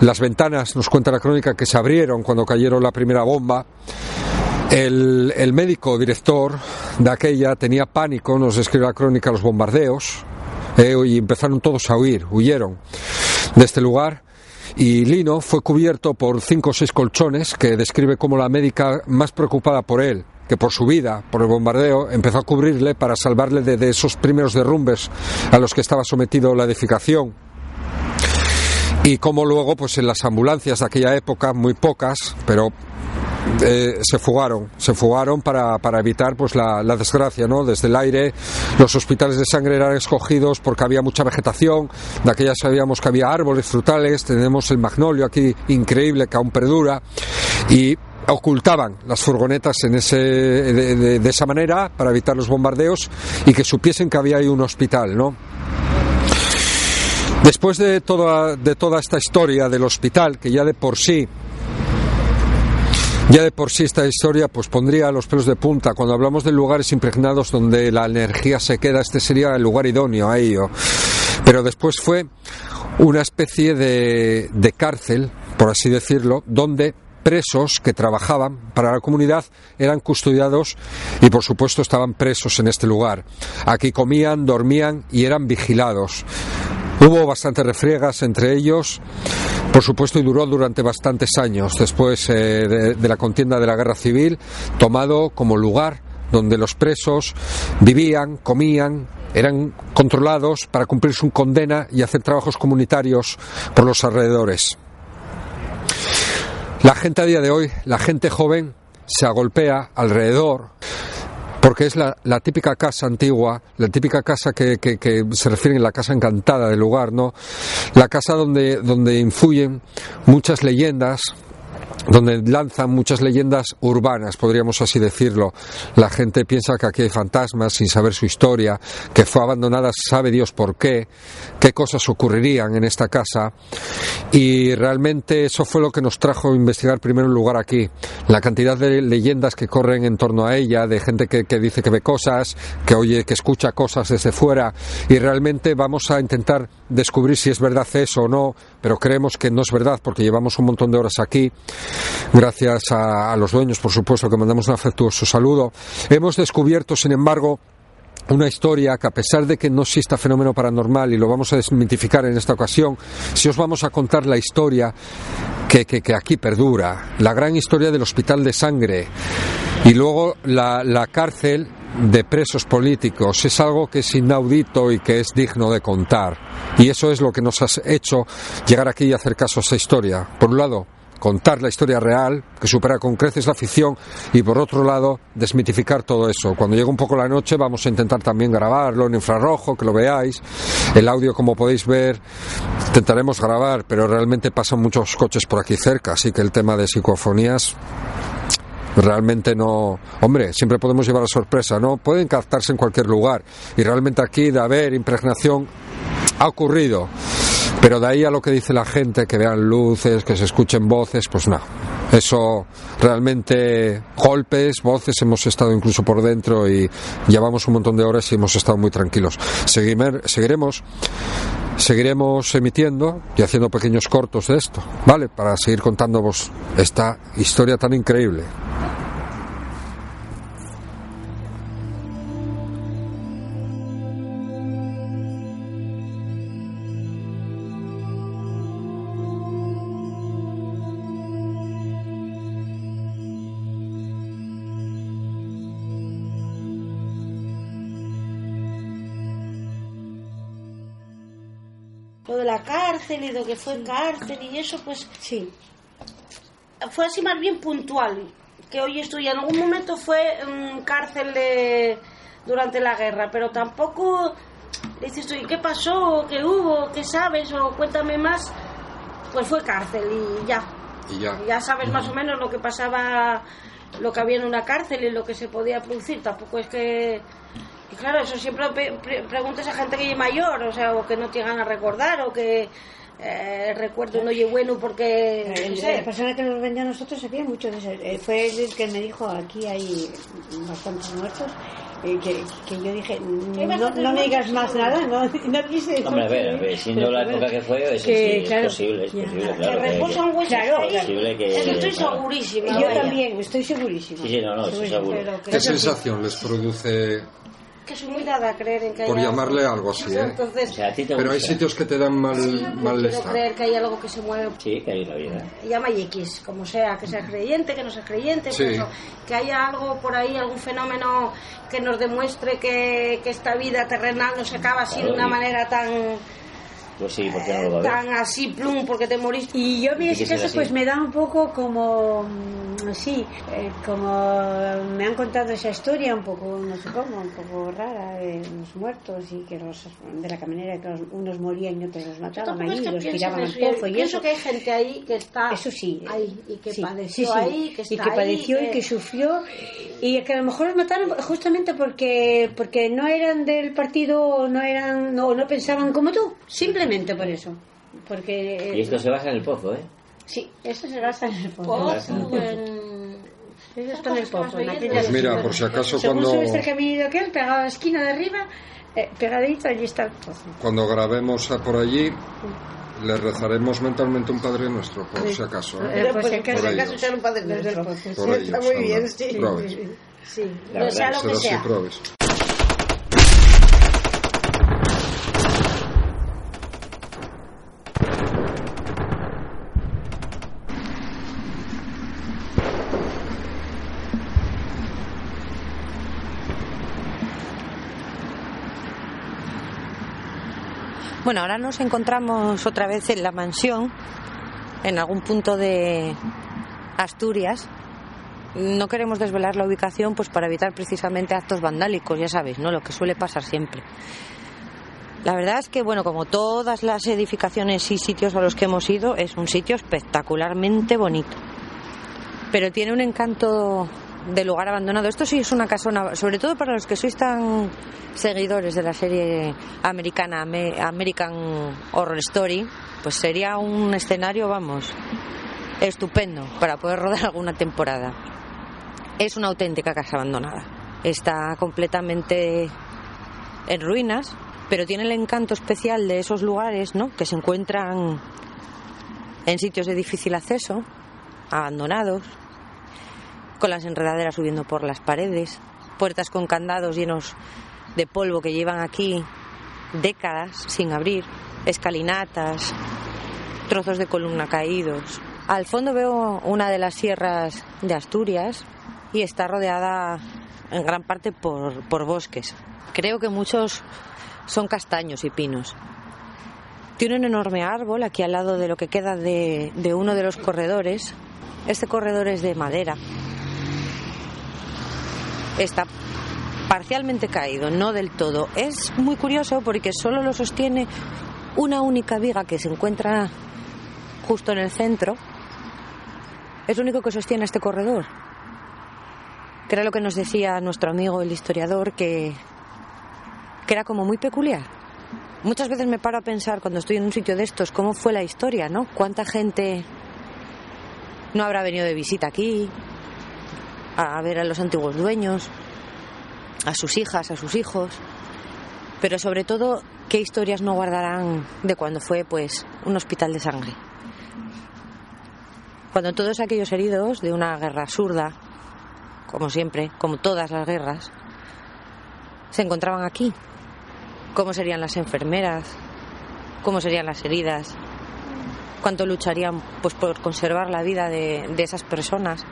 G: las ventanas, nos cuenta la crónica, que se abrieron cuando cayeron la primera bomba. El, el médico director de aquella tenía pánico, nos describe la crónica, los bombardeos, eh, y empezaron todos a huir, huyeron de este lugar y Lino fue cubierto por cinco o seis colchones que describe como la médica más preocupada por él que por su vida, por el bombardeo, empezó a cubrirle para salvarle de, esos primeros derrumbes a los que estaba sometido la edificación. Y como luego, pues en las ambulancias de aquella época, muy pocas, pero eh, se fugaron, se fugaron para, para evitar pues la, la, desgracia, ¿no? Desde el aire los hospitales de sangre eran escogidos porque había mucha vegetación, de aquella sabíamos que había árboles frutales, tenemos el magnolio aquí increíble que aún perdura y ocultaban las furgonetas en ese, de, de, esa manera para evitar los bombardeos y que supiesen que había ahí un hospital, ¿no? Después de toda, de toda esta historia del hospital, que ya de por sí ya de por sí esta historia pues pondría los pelos de punta. Cuando hablamos de lugares impregnados donde la energía se queda, este sería el lugar idóneo a ello. Pero después fue una especie de, de cárcel, por así decirlo, donde presos que trabajaban para la comunidad eran custodiados y por supuesto estaban presos en este lugar. Aquí comían, dormían y eran vigilados. Hubo bastantes refriegas entre ellos, por supuesto, y duró durante bastantes años después eh, de, de la contienda de la guerra civil, tomado como lugar donde los presos vivían, comían, eran controlados para cumplir su condena y hacer trabajos comunitarios por los alrededores. La gente a día de hoy, la gente joven, se agolpea alrededor porque es la, la, típica casa antigua, la típica casa que, que, que, se refiere a la casa encantada del lugar, ¿no? La casa donde, donde influyen muchas leyendas, donde lanzan muchas leyendas urbanas, podríamos así decirlo. La gente piensa que aquí hay fantasmas sin saber su historia, que fue abandonada sabe Dios por qué, qué cosas ocurrirían en esta casa. Y realmente eso fue lo que nos trajo a investigar primero el lugar aquí. La cantidad de leyendas que corren en torno a ella, de gente que, que dice que ve cosas, que oye, que escucha cosas desde fuera. Y realmente vamos a intentar descubrir si es verdad eso o no, pero creemos que no es verdad porque llevamos un montón de horas aquí. Gracias a, los dueños, por supuesto, que mandamos un afectuoso saludo. Hemos descubierto, sin embargo, una historia que a pesar de que no exista fenómeno paranormal y lo vamos a desmitificar en esta ocasión, si os vamos a contar la historia que, que, que aquí perdura, la gran historia del hospital de sangre. Y luego la, la cárcel de presos políticos es algo que es inaudito y que es digno de contar. Y eso es lo que nos ha hecho llegar aquí y hacer caso a esta historia. Por un lado, contar la historia real, que supera con creces la ficción, y por otro lado, desmitificar todo eso. Cuando llegue un poco la noche vamos a intentar también grabarlo en infrarrojo, que lo veáis. El audio, como podéis ver, intentaremos grabar, pero realmente pasan muchos coches por aquí cerca, así que el tema de psicofonías realmente no. Hombre, siempre podemos llevar a sorpresa, ¿no? Pueden captarse en cualquier lugar. Y realmente aquí, de haber impregnación, ha ocurrido. Pero de ahí a lo que dice la gente, que vean luces, que se escuchen voces, pues no. Eso realmente golpes, voces, hemos estado incluso por dentro y llevamos un montón de horas y hemos estado muy tranquilos. Seguiremos, seguiremos emitiendo y haciendo pequeños cortos de esto, ¿vale? Para seguir contándoos esta historia tan increíble.
C: Cárcel y lo que fue cárcel y eso, pues
D: sí.
C: Fue así más bien puntual. Que hoy estoy, en algún momento fue um, cárcel de, durante la guerra, pero tampoco dices tú, ¿y qué pasó? ¿Qué hubo? ¿Qué sabes? O cuéntame más. Pues fue cárcel y ya.
G: Y ya.
C: ya sabes más o menos lo que pasaba, lo que había en una cárcel y lo que se podía producir. Tampoco es que y claro, eso siempre pre preguntas a gente que es mayor, o sea, o que no te llegan a recordar, o que eh, recuerdo no oye bueno porque
D: no sé. la persona que nos vendió a nosotros sabía mucho de eso. Eh, fue el que me dijo aquí hay bastantes muertos eh, que, que, yo dije no, no me digas más nada no, no quise
E: Hombre, a ver, a ver siendo la época que fue es, que, sí, claro, es posible es posible
C: que claro, reposan huesos
D: claro,
C: ahí
E: posible que,
C: estoy segurísima
D: yo también estoy segurísima.
E: Sí, sí, no, no, estoy seguro.
G: ¿qué sensación les produce
C: que soy muy dada a creer en que
G: por
C: hay
G: llamarle
C: algo,
G: así ¿eh?
C: Entonces,
E: o sea, a ti te
G: pero hay sitios que te dan mal
C: sí,
G: malestar
C: creer que hay algo que se mueve.
E: Sí que hay la vida.
C: Llama X como sea que seas creyente que no seas creyente
G: Sí.
C: que, eso, que haya algo por ahí algún fenómeno que nos demuestre que, que esta vida terrenal no se acaba así de una
E: y-
C: manera tan
E: pues sí porque no lo va a ver
C: tan así plum porque te moriste
D: y yo en ese caso pues me da un poco como mm, sí eh, como me han contado esa historia un poco no sé cómo un poco rara de los muertos y que los de la manera que los- unos morían y otros los mataban allí los tiraban al pozo y
C: pienso
D: eso
C: que hay gente ahí que está
D: Eso sí.
C: ahí y que
D: Sí,
C: padeció
D: sí, sí.
C: ahí que está
D: y que
C: ahí,
D: padeció y que sufrió y que a lo mejor los mataron justamente porque porque no eran del partido no eran no, no pensaban como tú simplemente por eso porque
E: y esto se basa en el pozo ¿eh?
D: sí eso se basa en el pozo
C: Pozo, en-
D: Eso está en el pozo, en
C: Pues
D: aquella
G: Pues mira, por si acaso
D: Según
G: cuando-
D: subes el caminito aquel, pegado a la esquina de arriba, eh, pegadito, allí está el pozo.
G: cuando grabemos a por allí le rezaremos mentalmente un Padre Nuestro por si acaso ¿eh?
D: Eh, pues, si acaso,
G: Por
D: si acaso,
G: ellos.
D: echar un padre pozo.
G: por ellos
C: está muy bien,
G: anda.
C: sí.
G: Probes.
C: sí
E: La
C: no
E: verdad,
C: sea lo que sea
G: probes.
H: Bueno, ahora nos encontramos otra vez en la mansión, en algún punto de Asturias. No queremos desvelar la ubicación pues para evitar precisamente actos vandálicos, ya sabéis, ¿no? Lo que suele pasar siempre. La verdad es que, bueno, como todas las edificaciones y sitios a los que hemos ido, es un sitio espectacularmente bonito. Pero tiene un encanto de lugar abandonado. Esto sí es una casona, sobre todo para los que sois tan seguidores de la serie americana American Horror Story, pues sería un escenario, vamos, estupendo para poder rodar alguna temporada. Es una auténtica casa abandonada. Está completamente en ruinas, pero tiene el encanto especial de esos lugares, ¿no? Que se encuentran en sitios de difícil acceso, abandonados, con las enredaderas subiendo por las paredes, puertas con candados llenos de polvo que llevan aquí décadas sin abrir, escalinatas, trozos de columna caídos. Al fondo veo una de las sierras de Asturias y está rodeada en gran parte por, bosques. Creo que muchos son castaños y pinos. Tiene un enorme árbol aquí al lado de lo que queda de, de uno de los corredores. Este corredor es de madera está parcialmente caído, no del todo. Es muy curioso porque solo lo sostiene una única viga que se encuentra justo en el centro. Es lo único que sostiene este corredor. Era lo que nos decía nuestro amigo el historiador, que, que era como muy peculiar. Muchas veces me paro a pensar cuando estoy en un sitio de estos cómo fue la historia, ¿no? ¿Cuánta gente no habrá venido de visita aquí? A ver a los antiguos dueños, a sus hijas, a sus hijos, pero sobre todo qué historias no guardarán de cuando fue pues un hospital de sangre. Cuando todos aquellos heridos de una guerra absurda, como siempre, como todas las guerras, se encontraban aquí. ¿Cómo serían las enfermeras? ¿Cómo serían las heridas? ¿Cuánto lucharían pues, por conservar la vida de esas personas?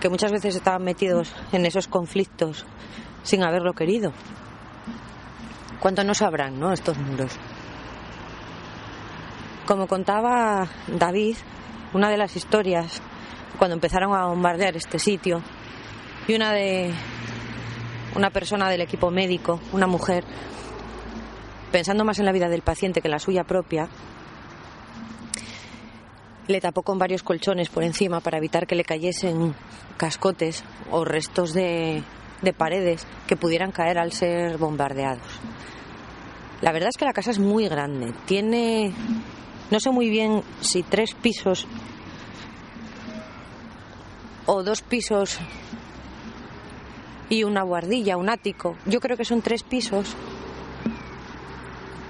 H: Que muchas veces estaban metidos en esos conflictos sin haberlo querido. ¿Cuánto no sabrán, no, estos muros? Como contaba David, una de las historias cuando empezaron a bombardear este sitio y una de una persona del equipo médico, una mujer, pensando más en la vida del paciente que en la suya propia, le tapó con varios colchones por encima para evitar que le cayesen cascotes o restos de, de paredes que pudieran caer al ser bombardeados. La verdad es que la casa es muy grande. Tiene, no sé muy bien si tres pisos o dos pisos y una guardilla, un ático. Yo creo que son tres pisos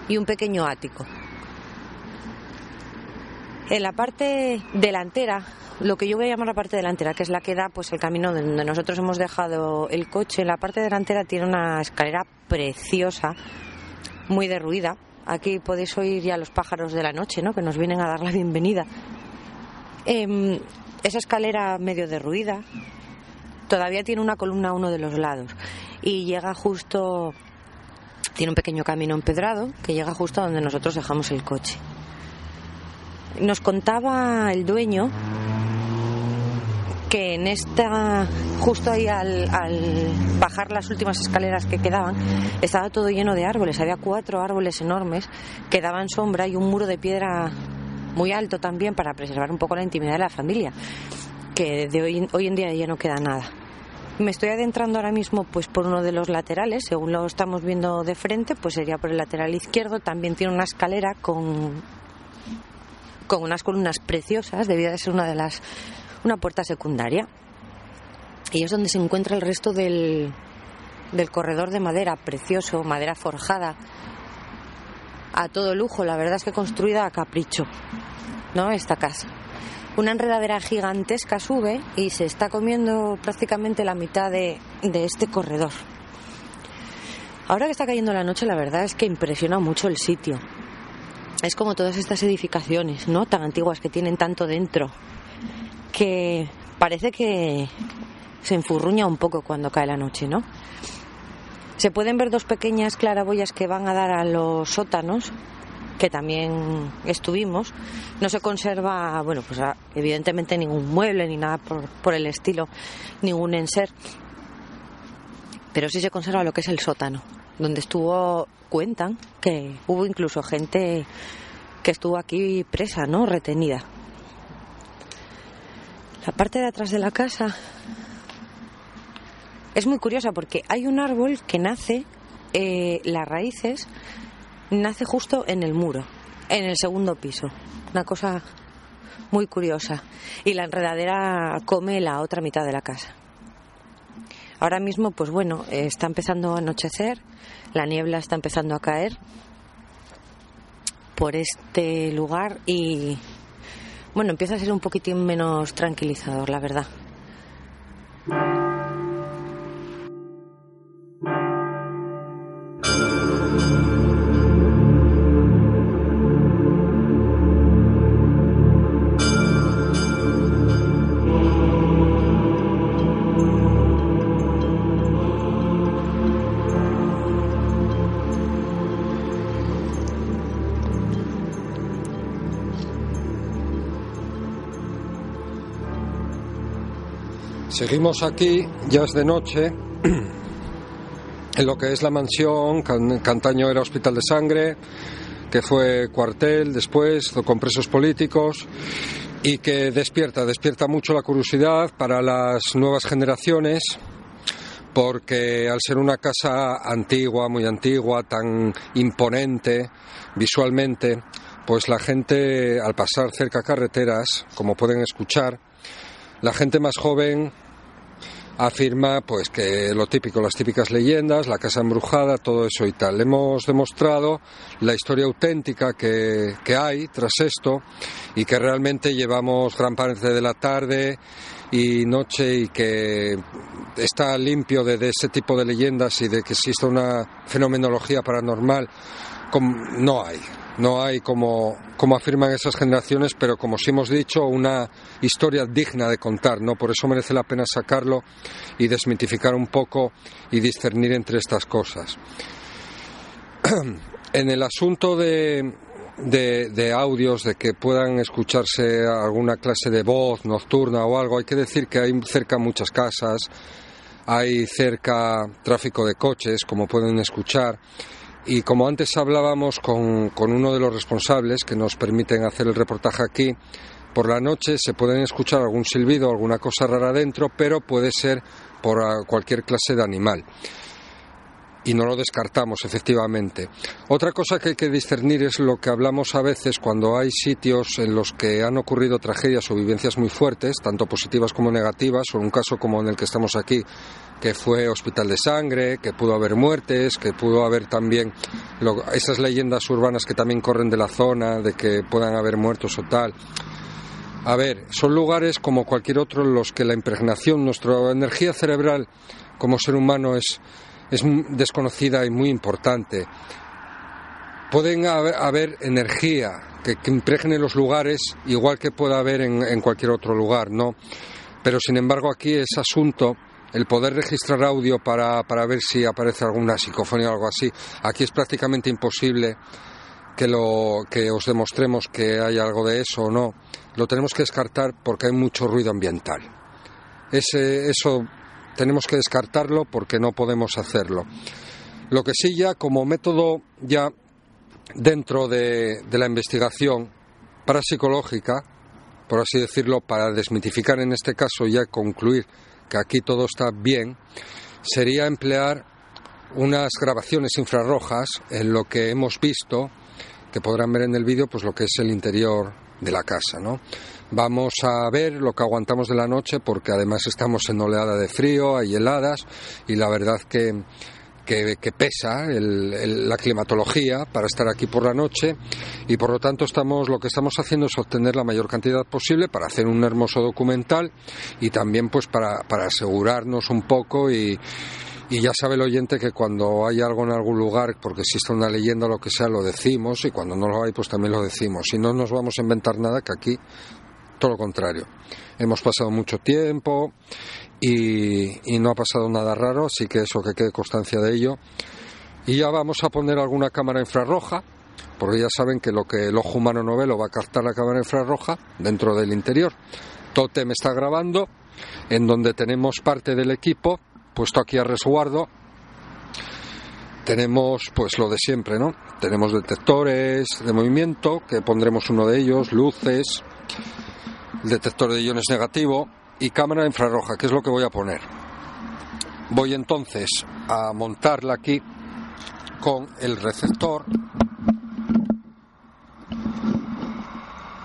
H: y un pequeño ático. En la parte delantera, lo que yo voy a llamar la parte delantera, que es la que da pues el camino donde nosotros hemos dejado el coche, la parte delantera tiene una escalera preciosa, muy derruida. Aquí podéis oír ya los pájaros de la noche, ¿no? Que nos vienen a dar la bienvenida. Em, esa escalera medio derruida todavía tiene una columna a uno de los lados y llega justo tiene un pequeño camino empedrado que llega justo a donde nosotros dejamos el coche. Nos contaba el dueño que en esta, justo ahí al, bajar las últimas escaleras que quedaban, estaba todo lleno de árboles. Había cuatro árboles enormes que daban sombra y un muro de piedra muy alto también para preservar un poco la intimidad de la familia, que de hoy, hoy en día ya no queda nada. Me estoy adentrando ahora mismo pues por uno de los laterales, según lo estamos viendo de frente, pues sería por el lateral izquierdo, también tiene una escalera con con unas columnas preciosas, debía de ser una de las una puerta secundaria. Y es donde se encuentra el resto del, del corredor de madera precioso, madera forjada, a todo lujo, la verdad es que construida a capricho, ¿no? Esta casa. Una enredadera gigantesca sube y se está comiendo prácticamente la mitad de, de este corredor. Ahora que está cayendo la noche, la verdad es que impresiona mucho el sitio es como todas estas edificaciones, ¿no? Tan antiguas que tienen tanto dentro, que parece que se enfurruña un poco cuando cae la noche, ¿no? Se pueden ver dos pequeñas claraboyas que van a dar a los sótanos que también estuvimos, no se conserva, bueno, pues ah, evidentemente ningún mueble ni nada por, el estilo, ningún enser, pero sí se conserva lo que es el sótano, donde estuvo, cuentan que hubo incluso gente que estuvo aquí presa, ¿no? Retenida. La parte de atrás de la casa es muy curiosa porque hay un árbol que nace, eh, las raíces nace justo en el muro, en el segundo piso. Una cosa muy curiosa. Y la enredadera come la otra mitad de la casa. Ahora mismo, pues bueno, está empezando a anochecer, la niebla está empezando a caer por este lugar y bueno, empieza a ser un poquitín menos tranquilizador, la verdad.
G: Seguimos aquí, ya es de noche, en lo que es la mansión, que antaño era hospital de sangre, que fue cuartel después, con presos políticos, y que despierta, despierta mucho la curiosidad para las nuevas generaciones, porque al ser una casa antigua, muy antigua, tan imponente visualmente, pues la gente al pasar cerca carreteras, como pueden escuchar, la gente más joven afirma pues que lo típico, las típicas leyendas, la casa embrujada, todo eso y tal. Hemos demostrado la historia auténtica que, que hay tras esto y que realmente llevamos gran parte de la tarde y noche y que está limpio de, de ese tipo de leyendas y de que exista una fenomenología paranormal, no hay no hay, como, como afirman esas generaciones, pero como sí hemos dicho, una historia digna de contar, ¿no? Por eso merece la pena sacarlo y desmitificar un poco y discernir entre estas cosas. en el asunto de, de, de, audios, de que puedan escucharse alguna clase de voz nocturna o algo, hay que decir que hay cerca muchas casas, hay cerca tráfico de coches, como pueden escuchar, y como antes hablábamos con, uno de los responsables que nos permiten hacer el reportaje aquí, por la noche se pueden escuchar algún silbido, alguna cosa rara dentro, pero puede ser por cualquier clase de animal. Y no lo descartamos, efectivamente. Otra cosa que hay que discernir es lo que hablamos a veces cuando hay sitios en los que han ocurrido tragedias o vivencias muy fuertes, tanto positivas como negativas, o un caso como en el que estamos aquí, que fue hospital de sangre, que pudo haber muertes, que pudo haber también esas leyendas urbanas que también corren de la zona, de que puedan haber muertos o tal. A ver, son lugares como cualquier otro en los que la impregnación, nuestra energía cerebral como ser humano es, es desconocida y muy importante. Pueden haber, energía que, impregne los lugares igual que pueda haber en, cualquier otro lugar, ¿no? Pero sin embargo aquí es asunto el poder registrar audio para, para ver si aparece alguna psicofonía o algo así, aquí es prácticamente imposible que, lo, que os demostremos que hay algo de eso o no. Lo tenemos que descartar porque hay mucho ruido ambiental. Ese, eso tenemos que descartarlo porque no podemos hacerlo. Lo que sí ya como método ya dentro de, de la investigación parapsicológica, por así decirlo, para desmitificar en este caso y ya concluir que aquí todo está bien, sería emplear unas grabaciones infrarrojas en lo que hemos visto, que podrán ver en el vídeo, pues lo que es el interior de la casa, ¿no? Vamos a ver lo que aguantamos de la noche porque además estamos en oleada de frío, hay heladas y la verdad que que, pesa la climatología para estar aquí por la noche y por lo tanto estamos lo que estamos haciendo es obtener la mayor cantidad posible para hacer un hermoso documental y también pues para, para asegurarnos un poco y, y ya sabe el oyente que cuando hay algo en algún lugar, porque existe una leyenda o lo que sea, lo decimos y cuando no lo hay, pues también lo decimos. Y no nos vamos a inventar nada que aquí todo lo contrario. Hemos pasado mucho tiempo y, no ha pasado nada raro, así que eso que quede constancia de ello. Y ya vamos a poner alguna cámara infrarroja porque ya saben que lo que el ojo humano no ve lo va a captar la cámara infrarroja dentro del interior. Tote me está grabando, en donde tenemos parte del equipo puesto aquí a resguardo. Tenemos pues lo de siempre, ¿no? Tenemos detectores de movimiento, que pondremos uno de ellos, luces, detector de iones negativo y cámara infrarroja, que es lo que voy a poner. Voy entonces a montarla aquí con el receptor.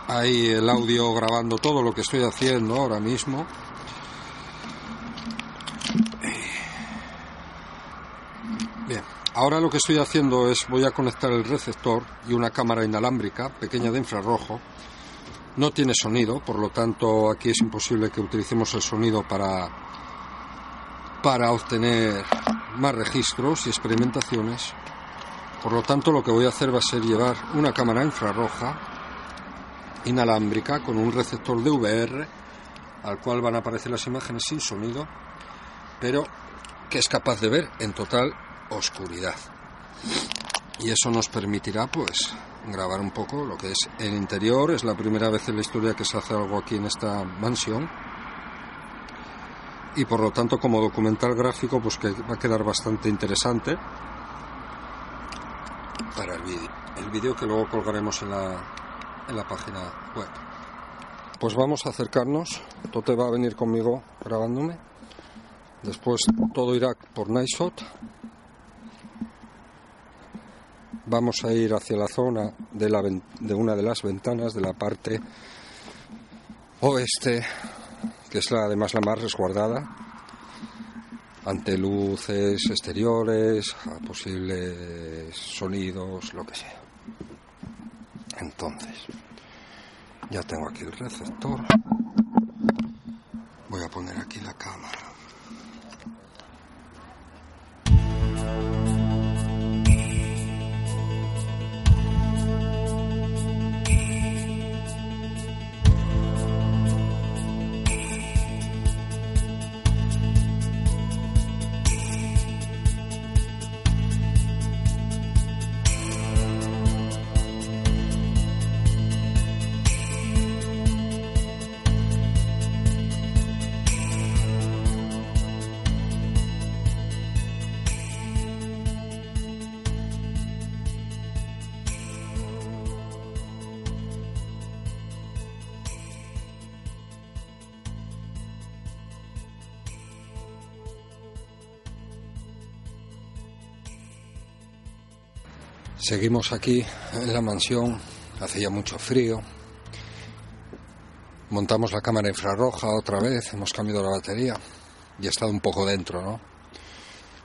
G: Ahí el audio grabando todo lo que estoy haciendo ahora mismo. Bien, ahora lo que estoy haciendo es voy a conectar el receptor y una cámara inalámbrica pequeña de infrarrojo. No tiene sonido, por lo tanto aquí es imposible que utilicemos el sonido para para obtener más registros y experimentaciones. Por lo tanto, lo que voy a hacer va a ser llevar una cámara infrarroja inalámbrica con un receptor de VR al cual van a aparecer las imágenes sin sonido, pero que es capaz de ver en total oscuridad. Y eso nos permitirá pues grabar un poco lo que es el interior. Es la primera vez en la historia que se hace algo aquí en esta mansión. Y por lo tanto como documental gráfico pues que va a quedar bastante interesante para el vídeo. El vídeo que luego colgaremos en la, en la página web. Pues vamos a acercarnos. Tote va a venir conmigo grabándome. Después todo irá por Nightshot. Vamos a ir hacia la zona de, la, de una de las ventanas de la parte oeste, que es la además la más resguardada, ante luces exteriores, a posibles sonidos, lo que sea. Entonces, ya tengo aquí el receptor. Voy a poner aquí la cámara. Seguimos aquí en la mansión, hace ya mucho frío. Montamos la cámara infrarroja otra vez, hemos cambiado la batería y he estado un poco dentro, ¿no?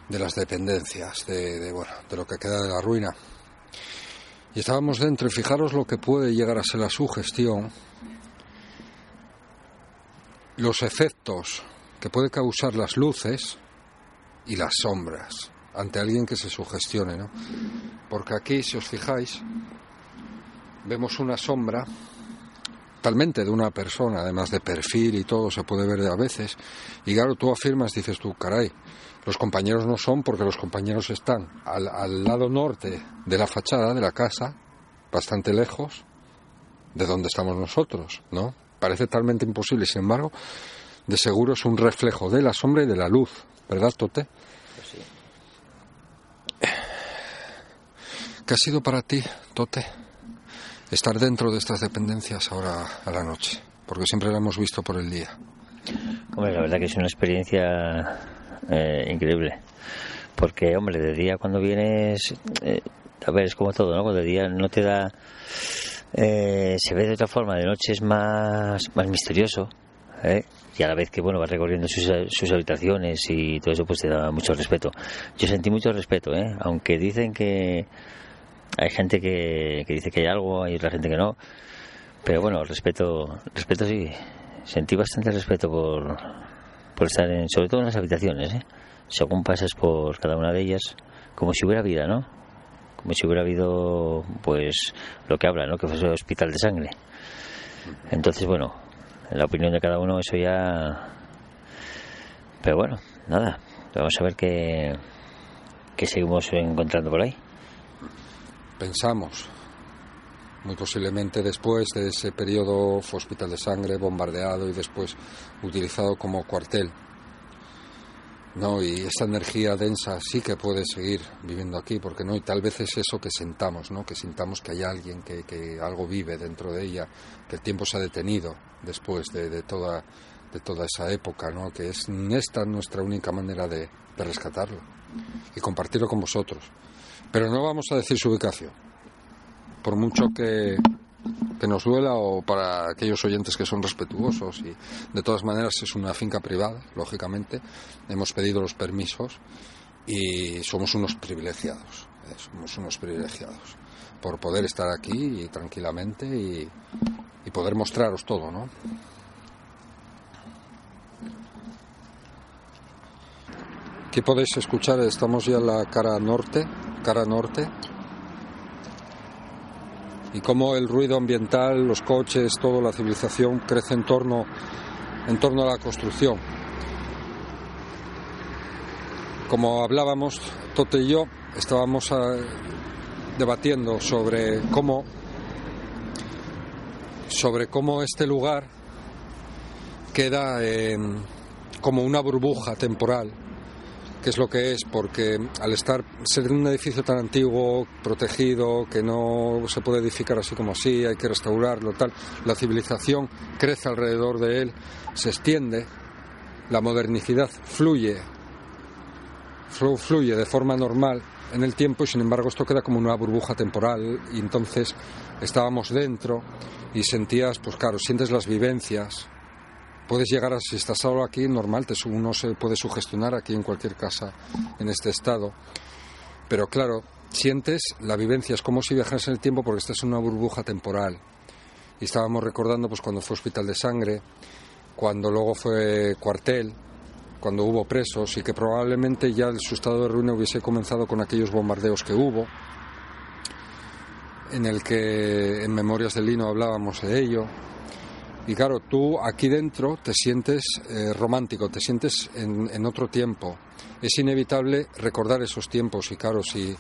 G: De las dependencias, de, bueno, de lo que queda de la ruina. Y estábamos dentro y fijaros lo que puede llegar a ser la sugestión, los efectos que puede causar las luces y las sombras ante alguien que se sugestione, ¿no? Porque aquí, si os fijáis, vemos una sombra talmente de una persona, además de perfil y todo, se puede ver a veces. Y claro, tú afirmas, dices tú, caray, los compañeros no son porque los compañeros están al, al lado norte de la fachada de la casa, bastante lejos de donde estamos nosotros, ¿no? Parece talmente imposible, sin embargo, de seguro es un reflejo de la sombra y de la luz, ¿verdad, Tote? ¿Qué ha sido para ti, Tote, estar dentro de estas dependencias ahora a la noche? Porque siempre la hemos visto por el día.
E: Hombre, la verdad que es una experiencia eh, increíble. Porque, hombre, de día cuando vienes, eh, a ver, es como todo, ¿no? De día no te da... Eh, se ve de otra forma, de noche es más, más misterioso. y a la vez que bueno vas recorriendo sus, sus, habitaciones y todo eso pues te da mucho respeto yo sentí mucho respeto ¿eh? aunque dicen que hay gente que, que dice que hay algo, hay otra gente que no. Pero bueno, respeto, respeto sí. Sentí bastante respeto por, por estar en, sobre todo en las habitaciones, ¿eh? según pasas por cada una de ellas, como si hubiera vida, ¿no? Como si hubiera habido, pues, lo que habla, ¿no? Que fuese un hospital de sangre. Entonces, bueno, en la opinión de cada uno, eso ya. Pero bueno, nada, vamos a ver qué, qué seguimos encontrando por ahí
G: pensamos Muy posiblemente después de ese periodo fue hospital de sangre, bombardeado y después utilizado como cuartel. ¿no? Y esa energía densa sí que puede seguir viviendo aquí, porque no, y tal vez es eso que sentamos, ¿no? Que sintamos que hay alguien, que, que algo vive dentro de ella, que el tiempo se ha detenido después de, de toda de toda esa época, ¿no? Que es esta nuestra única manera de, de rescatarlo y compartirlo con vosotros. Pero no vamos a decir su ubicación, por mucho que, que nos duela o para aquellos oyentes que son respetuosos y de todas maneras es una finca privada, lógicamente, hemos pedido los permisos y somos unos privilegiados, eh, somos unos privilegiados por poder estar aquí y tranquilamente y, y poder mostraros todo, ¿no? Aquí podéis escuchar, estamos ya en la cara norte, cara norte, y cómo el ruido ambiental, los coches, toda la civilización crece en torno, en torno a la construcción. Como hablábamos, Tote y yo estábamos eh, debatiendo sobre cómo, sobre cómo este lugar queda como una burbuja temporal que es lo que es, porque al estar ser un edificio tan antiguo, protegido, que no se puede edificar así como así, hay que restaurarlo, tal, la civilización crece alrededor de él, se extiende, la modernicidad fluye, flu- fluye de forma normal en el tiempo y sin embargo esto queda como una burbuja temporal y entonces estábamos dentro y sentías, pues claro, sientes las vivencias, puedes llegar a, si estás solo aquí, normal, te, uno se puede sugestionar aquí en cualquier casa en este estado. Pero claro, sientes la vivencia, es como si viajaras en el tiempo porque estás en una burbuja temporal. Y estábamos recordando pues cuando fue hospital de sangre, cuando luego fue cuartel, cuando hubo presos y que probablemente ya su estado de ruina hubiese comenzado con aquellos bombardeos que hubo, en el que en Memorias del Lino hablábamos de ello. Y claro, tú aquí dentro te sientes eh, romántico, te sientes en, otro tiempo. Es inevitable recordar esos tiempos y claro, si,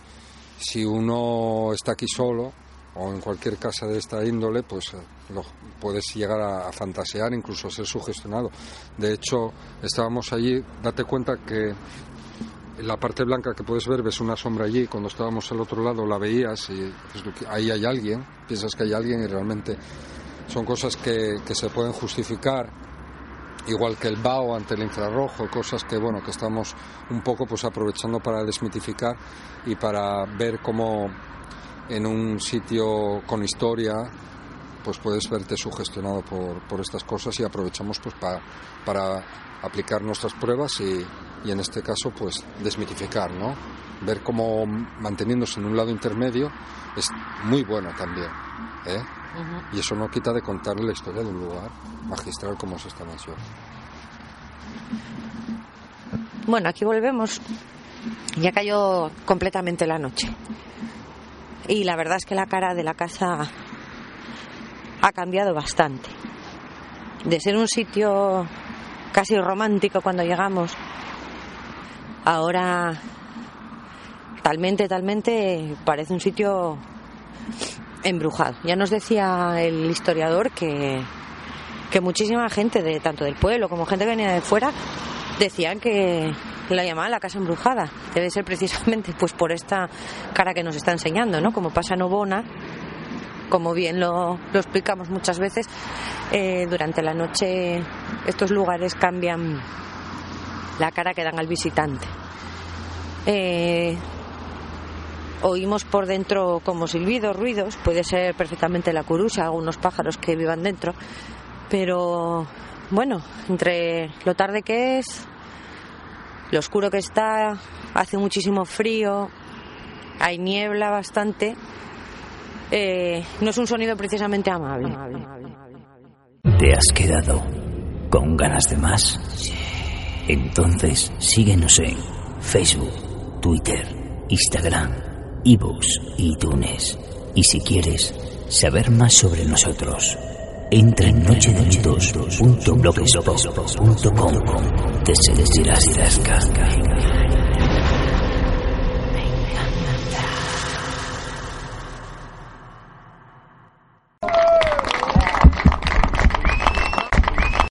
G: si uno está aquí solo o en cualquier casa de esta índole, pues eh, lo, puedes llegar a, fantasear, incluso a ser sugestionado. De hecho, estábamos allí, date cuenta que la parte blanca que puedes ver, ves una sombra allí, cuando estábamos al otro lado la veías y dices, "Lo que- ahí hay alguien, piensas que hay alguien y realmente son cosas que, que se pueden justificar igual que el BAO ante el infrarrojo, cosas que bueno que estamos un poco pues aprovechando para desmitificar y para ver cómo en un sitio con historia pues puedes verte sugestionado por, por estas cosas y aprovechamos pues pa- para aplicar nuestras pruebas y, y en este caso pues desmitificar, ¿no? Ver cómo manteniéndose en un lado intermedio es muy bueno también, ¿eh? Y eso no quita de contarle la historia de un lugar magistral como es esta mansión.
H: Bueno, aquí volvemos. Ya cayó completamente la noche. Y la verdad es que la cara de la casa ha cambiado bastante. De ser un sitio casi romántico cuando llegamos, ahora talmente, talmente parece un sitio embrujado. Ya nos decía el historiador que, que muchísima gente, de tanto del pueblo como gente que venía de fuera, decían que la llamaban la casa embrujada. Debe ser precisamente pues por esta cara que nos está enseñando, ¿no? Como pasa en Obona, como bien lo, lo explicamos muchas veces, eh, durante la noche estos lugares cambian la cara que dan al visitante. Eh, oímos por dentro como silbidos, ruidos, puede ser perfectamente la curusa, algunos pájaros que vivan dentro, pero bueno, entre lo tarde que es, lo oscuro que está, hace muchísimo frío, hay niebla bastante, eh, no es un sonido precisamente amable.
B: ¿Te has quedado con ganas de más? Entonces síguenos en Facebook, Twitter, Instagram, ebooks y iTunes. Y si quieres saber más sobre nosotros, entra en nochedemitos.blogspot.com. Te cerca.